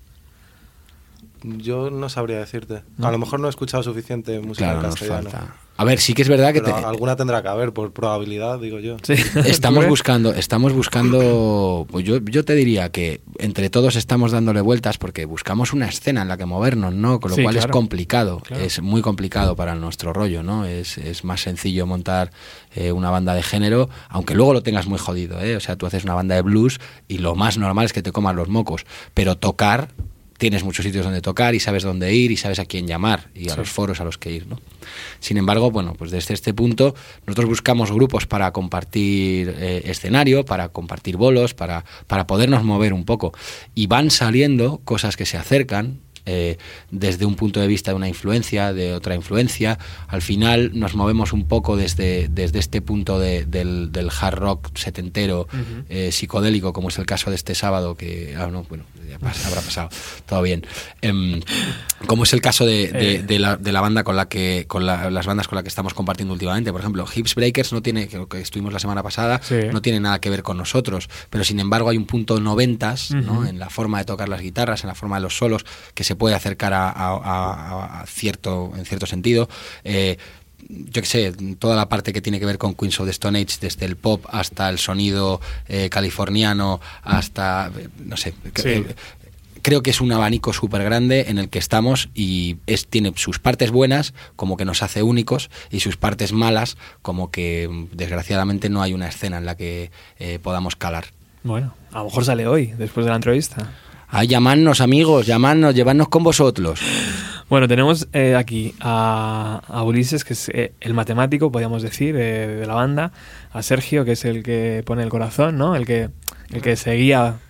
Yo no sabría decirte. No. A lo mejor no he escuchado suficiente música Claro, en nos castellano. falta. A ver, sí que es verdad que te- alguna tendrá que haber, por probabilidad, digo yo. Sí. estamos buscando, estamos buscando, pues yo, yo te diría que entre todos estamos dándole vueltas porque buscamos una escena en la que movernos, ¿no? Con lo Sí, cual es complicado, Claro. es muy complicado para nuestro rollo, ¿no? Es, es más sencillo montar eh, una banda de género, aunque luego lo tengas muy jodido, ¿eh? O sea, tú haces una banda de blues y lo más normal es que te comas los mocos, pero tocar tienes muchos sitios donde tocar y sabes dónde ir y sabes a quién llamar y a los foros a los que ir, ¿no? Sin embargo, bueno, pues desde este punto nosotros buscamos grupos para compartir eh, escenario, para compartir bolos, para, para podernos mover un poco. Y van saliendo cosas que se acercan. Eh, desde un punto de vista de una influencia, de otra influencia, al final nos movemos un poco desde, desde este punto de- del, del hard rock setentero, eh, psicodélico, como es el caso de este sábado, que ah, no, bueno, ya habrá pasado, todo bien. Em, como es el caso de, de- Eh. de la, de la banda con la que, con la- las bandas con las que estamos compartiendo últimamente. Por ejemplo, Hips Breakers no tiene, que, que estuvimos la semana pasada, Sí. no tiene nada que ver con nosotros, pero sin embargo hay un punto noventas, ¿no? Ujú. En la forma de tocar las guitarras, en la forma de los solos, que se puede acercar a, a- a- a cierto, en cierto sentido. Eh, yo qué sé, toda la parte que tiene que ver con Queens of the Stone Age, desde el pop hasta el sonido eh, californiano, hasta, eh, no sé, Sí. eh, creo que es un abanico súper grande en el que estamos y es, tiene sus partes buenas, como que nos hace únicos, y sus partes malas, como que mm, desgraciadamente no hay una escena en la que eh, podamos calar. Bueno, a lo mejor sale hoy, después de la entrevista. Ay, llamadnos amigos, llamadnos, llevadnos con vosotros. Bueno, tenemos eh, aquí a, a Ulises, que es eh, el matemático, podríamos decir, eh, de la banda, a Sergio, que es el que pone el corazón, ¿no? El que, el que seguía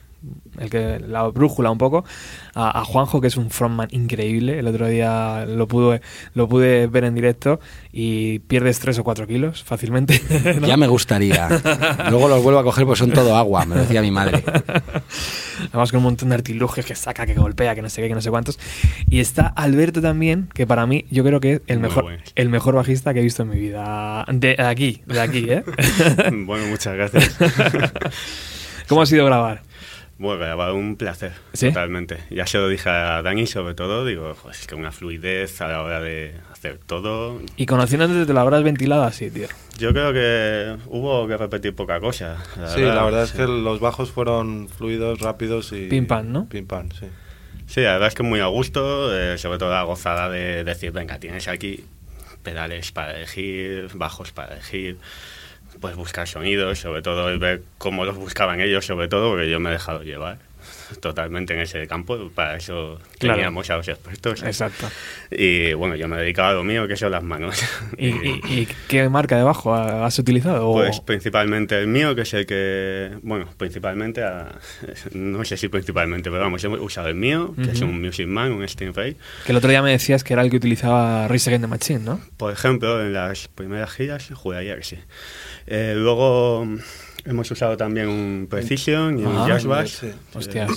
el que la brújula un poco a, a Juanjo que es un frontman increíble el otro día lo pude lo pude ver en directo y pierdes 3 o 4 kilos fácilmente ¿no? Ya me gustaría. Luego los vuelvo a coger porque son todo agua, me lo decía mi madre. Además con un montón de artilugios que saca, que golpea, que no sé qué, que no sé cuántos. Y está Alberto también, que para mí yo creo que es el mejor, bueno. el mejor bajista que he visto en mi vida. De aquí, de aquí, ¿eh? bueno, muchas gracias. ¿Cómo ha sido grabar? Bueno, grabar un placer, ¿Sí? totalmente. Ya se lo dije a Dani sobre todo, digo, "Joder, es que una fluidez a la hora de hacer todo. Y conociéndote te lo habrás ventilado así, tío. Yo creo que hubo que repetir poca cosa. Sí, la verdad es sí. que los bajos fueron fluidos, rápidos y... Pim pam, ¿no? Pim pam, sí. Sí, la verdad es que muy a gusto, eh, sobre todo la gozada de decir, venga, tienes aquí pedales para elegir, bajos para elegir, puedes buscar sonidos, sobre todo ver cómo los buscaban ellos, sobre todo porque yo me he dejado llevar totalmente en ese campo, para eso Claro. teníamos a los expertos. Exacto. Y bueno, yo me dedicaba a lo mío, que son las manos. ¿Y, y- y qué marca de bajo has utilizado? Pues principalmente el mío, que es el que, bueno, principalmente, a- no sé si principalmente, pero vamos, he usado el mío, que es un Music Man, un Stingray. que el otro día me decías que era el que utilizaba Rise Against the Machine, ¿no? Por ejemplo, en las primeras giras, juraría que sí. Eh, luego hemos usado también un Precision y un Jazz Bass. sí. Hostias.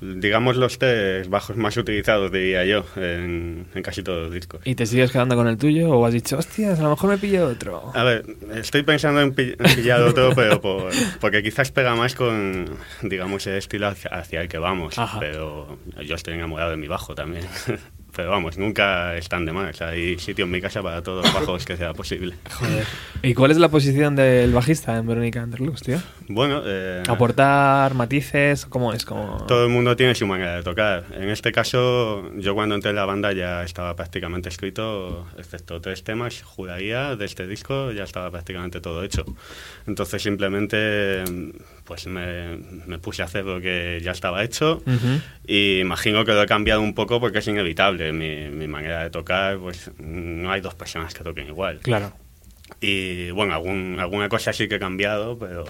digamos los tres bajos más utilizados, diría yo, en, en casi todos los discos. ¿Y te sigues quedando con el tuyo o has dicho, hostias, a lo mejor me pillo otro? A ver, estoy pensando en, pi- en pillar otro, pero por- porque quizás pega más con, digamos, el estilo hacia, hacia el que vamos. Ajá. Pero yo estoy enamorado de mi bajo también. Pero vamos, nunca están de más. Hay sitio en mi casa para todos los bajos que sea posible. Joder. ¿Y cuál es la posición del bajista en Verónica Underlux, tío? Bueno, eh, ¿Aportar matices? ¿Cómo es? Como... todo el mundo tiene su manera de tocar. En este caso, yo cuando entré en la banda ya estaba prácticamente escrito, excepto tres temas, juraría, de este disco ya estaba prácticamente todo hecho. Entonces simplemente pues me, me puse a hacer lo que ya estaba hecho y imagino que lo he cambiado un poco porque es inevitable. Mi, mi manera de tocar, pues no hay dos personas que toquen igual. Claro. Y bueno, algún, alguna cosa sí que he cambiado, pero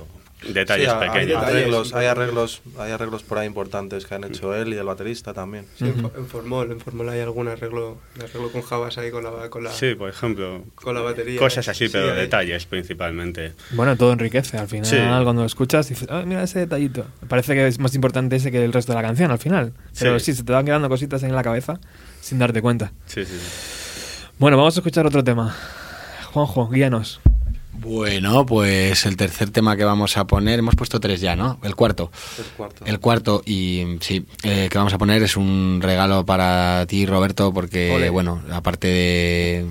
Sí, detalles hay, pequeños. arreglos, hay, arreglos, hay arreglos por ahí importantes que han hecho él y el baterista también. Sí, en, Fo- en Formol, en Formol hay algún arreglo, arreglo con Javas ahí con la, con la, Sí, por ejemplo. con la batería. Cosas así, Sí, pero hay- detalles principalmente. Bueno, todo enriquece. Al final, Sí. cuando lo escuchas, dices, "Ah, mira ese detallito. Parece que es más importante ese que el resto de la canción al final. Pero sí, Sí. se te van quedando cositas en la cabeza sin darte cuenta. Sí, sí. sí. Bueno, vamos a escuchar otro tema. Juanjo, guíanos. Bueno, pues el tercer tema que vamos a poner, hemos puesto tres ya, ¿no? El cuarto. El cuarto. El cuarto, y sí, eh, que vamos a poner es un regalo para ti, Roberto, porque, Ole. bueno, aparte de.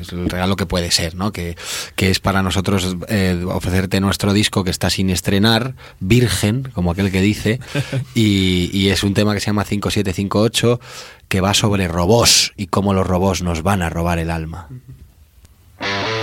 Es el regalo que puede ser, ¿no? Que, que es para nosotros eh, ofrecerte nuestro disco que está sin estrenar, virgen, como aquel que dice, y, y es un tema que se llama 5758, que va sobre robots y cómo los robots nos van a robar el alma. ¿Cómo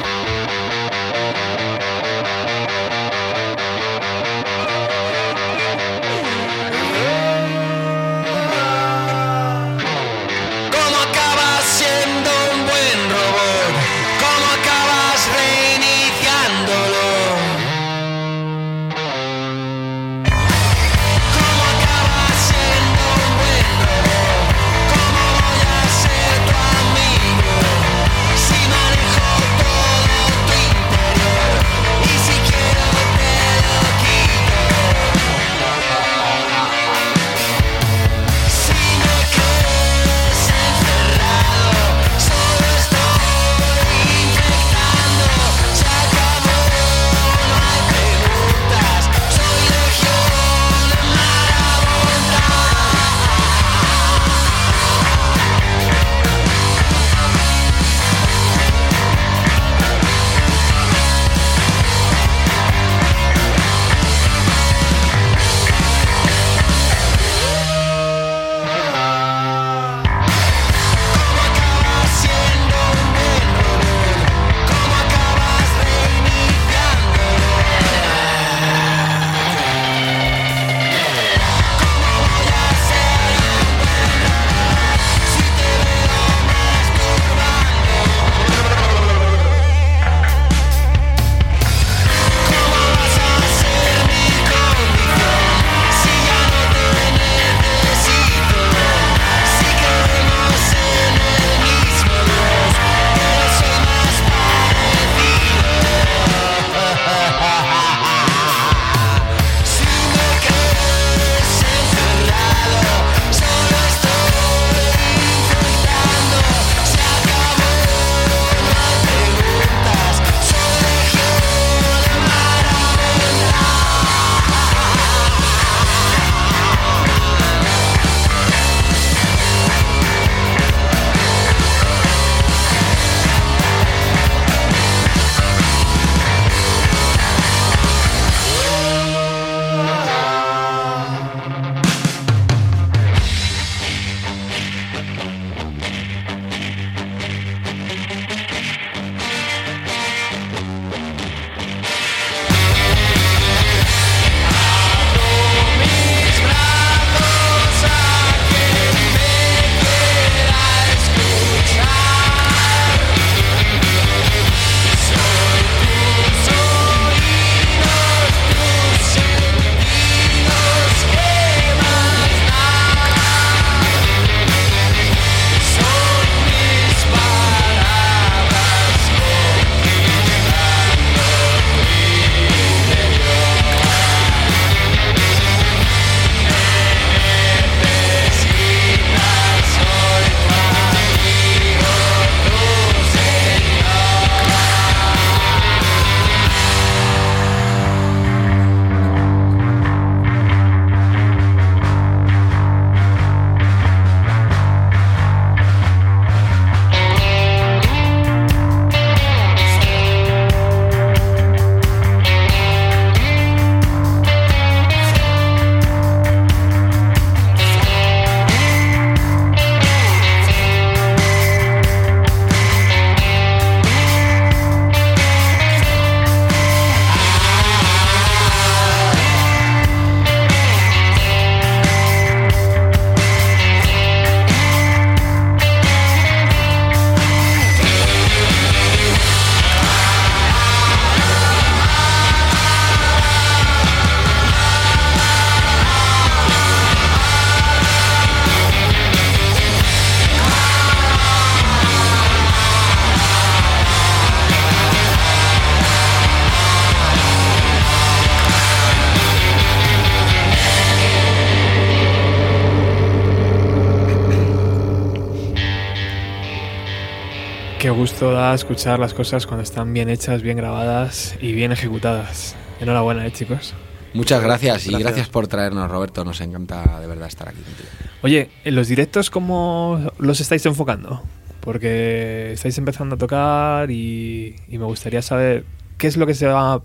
Da escuchar las cosas cuando están bien hechas, bien grabadas y bien ejecutadas. Enhorabuena, eh, chicos. Muchas gracias, y Gracias. gracias por traernos, Roberto. Nos encanta de verdad estar aquí contigo. Oye, ¿en los directos cómo los estáis enfocando? Porque estáis empezando a tocar y, y me gustaría saber qué es lo que se va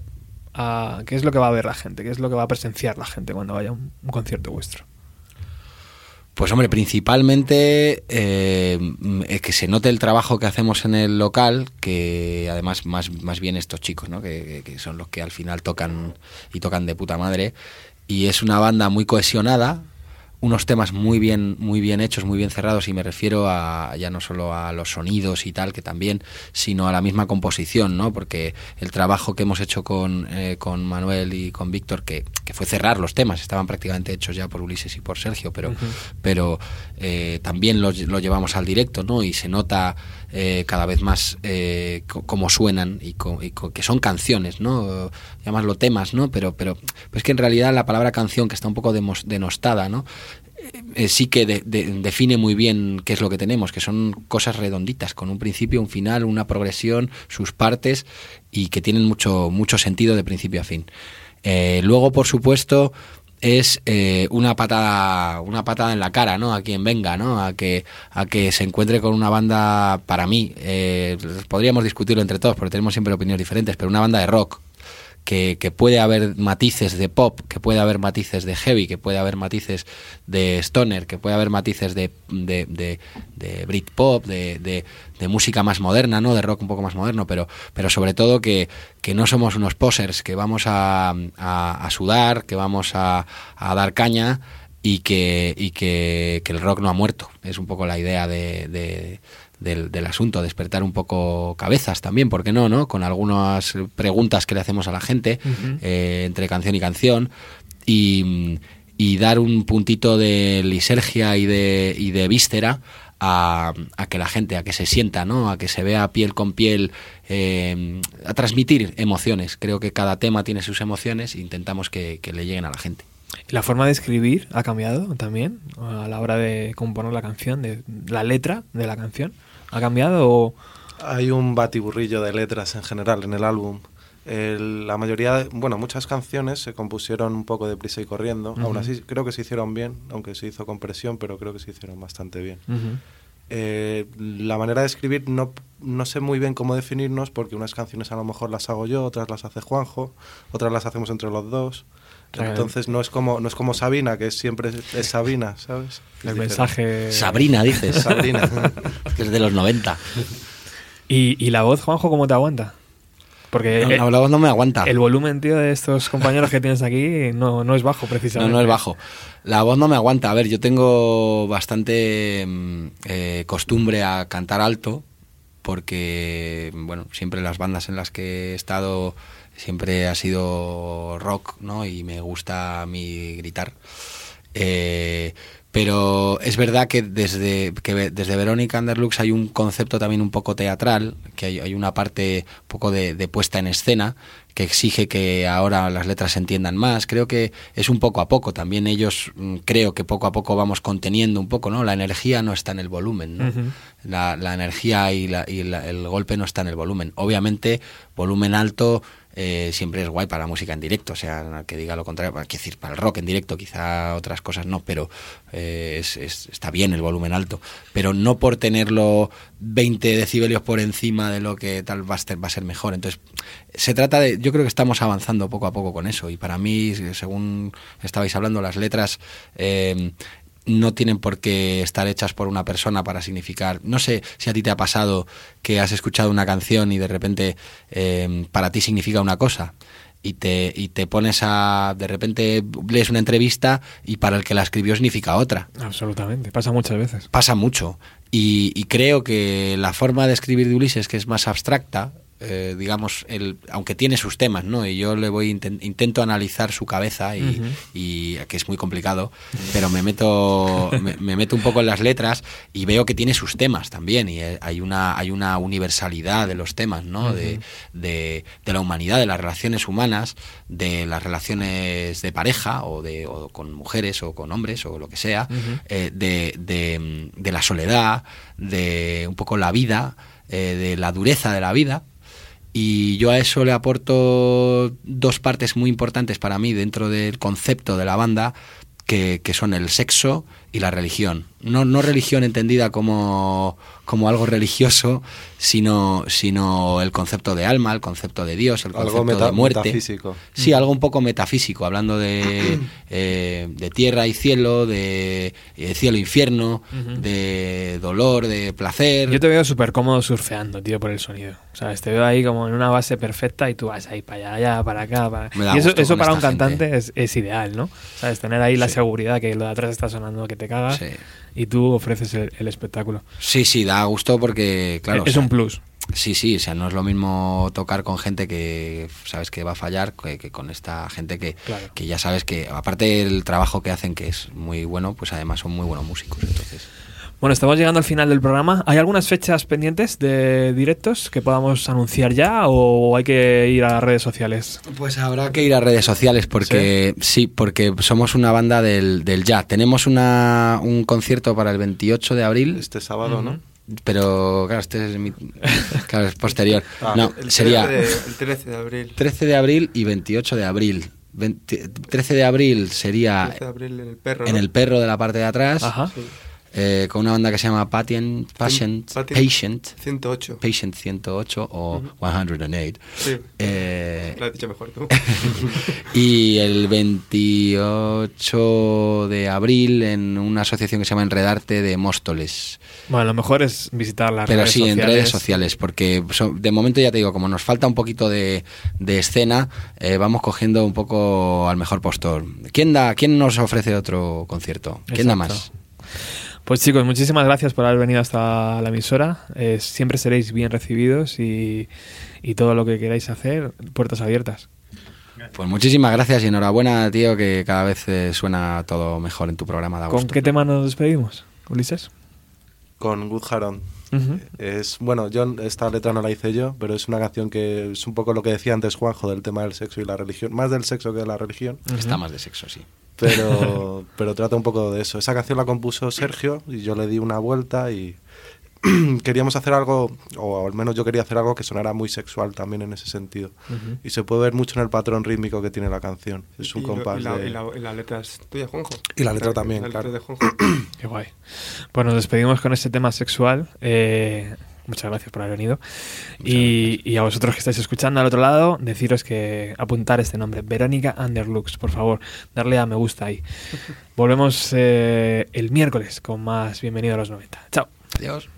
a, qué es lo que va a ver la gente, qué es lo que va a presenciar la gente cuando vaya a un, un concierto vuestro. Pues hombre, principalmente eh, eh, que se note el trabajo que hacemos en el local, que además más, más bien estos chicos, ¿no? que- que son los que al final tocan y tocan de puta madre. Y es una banda muy cohesionada, unos temas muy bien, muy bien hechos, muy bien cerrados, y me refiero a ya no solo a los sonidos y tal, que también, sino a la misma composición, ¿no? Porque el trabajo que hemos hecho con, eh, con Manuel y con Víctor, que, que fue cerrar los temas, estaban prácticamente hechos ya por Ulises y por Sergio, pero, pero eh, también lo, lo llevamos al directo, ¿no? Y se nota eh, cada vez más eh, cómo suenan y, co- y co- que son canciones, ¿no? Llamarlo temas, ¿no? Pero, pero, es que en realidad la palabra canción, que está un poco denostada, ¿no? Eh, sí que de- de- define muy bien qué es lo que tenemos, que son cosas redonditas, con un principio, un final, una progresión, sus partes y que tienen mucho, mucho sentido de principio a fin. Eh, luego, por supuesto, es eh, una patada una patada en la cara no a quien venga no a que a que se encuentre con una banda para mí eh, podríamos discutirlo entre todos porque tenemos siempre opiniones diferentes pero una banda de rock que, que puede haber matices de pop, que puede haber matices de heavy, que puede haber matices de stoner, que puede haber matices de, de, de, de Britpop, de, de, de música más moderna, ¿no? De rock un poco más moderno, pero, pero sobre todo que, que no somos unos posers, que vamos a, a, a sudar, que vamos a, a dar caña y que, y que, que el rock no ha muerto. Es un poco la idea de, de- del, del asunto, despertar un poco cabezas también, ¿por qué no? no? Con algunas preguntas que le hacemos a la gente eh, entre canción y canción y, y dar un puntito de lisergia y de, y de víscera a, a que la gente, a que se sienta, ¿no? a que se vea piel con piel, eh, a transmitir emociones. Creo que cada tema tiene sus emociones e intentamos que, que le lleguen a la gente. ¿La forma de escribir ha cambiado también a la hora de componer la canción, de la letra de la canción? ¿Ha cambiado o...? Hay un batiburrillo de letras en general en el álbum. El- la mayoría, de- bueno, muchas canciones se compusieron un poco deprisa y corriendo. Aún Ujú. así, creo que se hicieron bien, aunque se hizo con presión, pero creo que se hicieron bastante bien. Eh, la manera de escribir no, no sé muy bien cómo definirnos porque unas canciones a lo mejor las hago yo, otras las hace Juanjo, otras las hacemos entre los dos. Entonces no es como no es como Sabina, que es siempre es Sabina, ¿sabes? El Es mensaje- Sabrina, dices. Sabrina. que es de los 90. ¿Y, y la voz, Juanjo, cómo te aguanta? Porque No, eh, no, la voz no me aguanta. el volumen, tío, de estos compañeros que tienes aquí no, no es bajo, No, precisamente. no es bajo. La voz no me aguanta. A ver, yo tengo bastante mm, eh, costumbre a cantar alto porque, bueno, siempre las bandas en las que he estado siempre ha sido rock, ¿no? Y me gusta a mí gritar. Eh, pero es verdad que desde, que desde Verónica Underlux hay un concepto también un poco teatral, que hay, hay una parte un poco de, de puesta en escena que exige que ahora las letras se entiendan más. Creo que es un poco a poco. También ellos mm, creo que poco a poco vamos conteniendo un poco, ¿no? La energía no está en el volumen, ¿no? La, la energía y, la- y la- el golpe no está en el volumen. Obviamente, volumen alto eh, siempre es guay para la música en directo, o sea, que diga lo contrario, para, decir, para el rock en directo, quizá otras cosas no, pero eh, es- es- está bien el volumen alto, pero no por tenerlo 20 decibelios por encima de lo que tal va a ser, va a ser mejor. Entonces, se trata de, yo creo que estamos avanzando poco a poco con eso, y para mí, según estabais hablando, las letras... eh, no tienen por qué estar hechas por una persona para significar. No sé si a ti te ha pasado que has escuchado una canción y de repente eh, para ti significa una cosa. Y te, y te pones a. De repente lees una entrevista y para el que la escribió significa otra. Absolutamente, pasa muchas veces. Pasa mucho. Y, y creo que la forma de escribir de Ulises, que es más abstracta, eh, digamos, el, aunque tiene sus temas, ¿no? Y yo le voy inten- intento analizar su cabeza y, y que es muy complicado, pero me meto me, me meto un poco en las letras y veo que tiene sus temas también y eh, hay una hay una universalidad de los temas, ¿no? de, de, de la humanidad, de las relaciones humanas, de las relaciones de pareja o de o con mujeres o con hombres o lo que sea, eh, de, de, de la soledad, de un poco la vida, eh, de la dureza de la vida. Y yo a eso le aporto dos partes muy importantes para mí dentro del concepto de la banda, que, que son el sexo y la religión. No, no religión entendida como, como algo religioso, sino, sino el concepto de alma, el concepto de Dios, el Algo concepto meta- de muerte. metafísico. Sí, algo un poco metafísico, hablando de, eh, de tierra y cielo, de eh, cielo e infierno, Ujú. de dolor, de placer. Yo te veo súper cómodo surfeando, tío, por el sonido. ¿Sabes? Te veo ahí como en una base perfecta y tú vas ahí para allá, allá, para acá. Para... Me da Y eso, gusto eso con para un gente. cantante es, es ideal, ¿no? ¿Sabes? Tener ahí la seguridad que lo de atrás está sonando que te cagas Sí. y tú ofreces el, el espectáculo. Sí, sí, da gusto porque, claro. es o sea, un plus. Sí, sí, o sea, no es lo mismo tocar con gente que sabes que va a fallar que, que con esta gente que, Claro. que ya sabes que, aparte del trabajo que hacen, que es muy bueno, pues además son muy buenos músicos. Entonces, Bueno, estamos llegando al final del programa. ¿Hay algunas fechas pendientes de directos que podamos anunciar ya o hay que ir a las redes sociales? Pues habrá que ir a redes sociales porque sí, porque somos una banda del, del jazz. Tenemos una, un concierto para el 28 de abril. Este sábado, ¿no? Pero claro, este es, mi- claro, es posterior. Ah, no, El sería 13 de- el 13 de abril. 13 de abril y 28 de abril. 20 13 de abril sería 13 de abril en el perro. en ¿no? el perro de la parte de atrás, Ajá. Sí. Eh, con una banda que se llama Patient, Patient, Patient. Patient, 108. Patient 108 o Ujú. 108. Sí. Eh, Lo has dicho mejor tú. y el 28 de abril en una asociación que se llama Enredarte de Móstoles. Bueno, lo mejor es visitar las Pero redes sí, sociales. en redes sociales, porque de momento ya te digo, como nos falta un poquito de, de escena, eh, vamos cogiendo un poco al mejor postor. ¿Quién, da, ¿Quién nos ofrece otro concierto? ¿Quién da más? Pues chicos, muchísimas gracias por haber venido hasta la emisora. Eh, siempre seréis bien recibidos y, y todo lo que queráis hacer, puertas abiertas. Pues muchísimas gracias y enhorabuena, tío, que cada vez eh, suena todo mejor en tu programa. Da ¿Con qué tema nos despedimos, Ulises? Con Good Haron. Es, bueno, yo esta letra no la hice yo, pero es una canción que es un poco lo que decía antes Juanjo del tema del sexo y la religión, más del sexo que de la religión, Está más de sexo, sí. Pero, pero trata un poco de eso. Esa canción la compuso Sergio y yo le di una vuelta y queríamos hacer algo, o al menos yo quería hacer algo que sonara muy sexual también en ese sentido. Y se puede ver mucho en el patrón rítmico que tiene la canción. Es un Y lo- compás y la, de... y la- y la letra es tuya, Juanjo. Y la letra La- también, la letra claro. de Juanjo. Qué guay. Pues nos despedimos con este tema sexual. Eh, muchas gracias por haber venido. Y, y a vosotros que estáis escuchando al otro lado, deciros que apuntar este nombre, Verónica Underlux, por favor, darle a me gusta ahí. Volvemos eh, el miércoles con más Bienvenido a los 90. Chao. Adiós.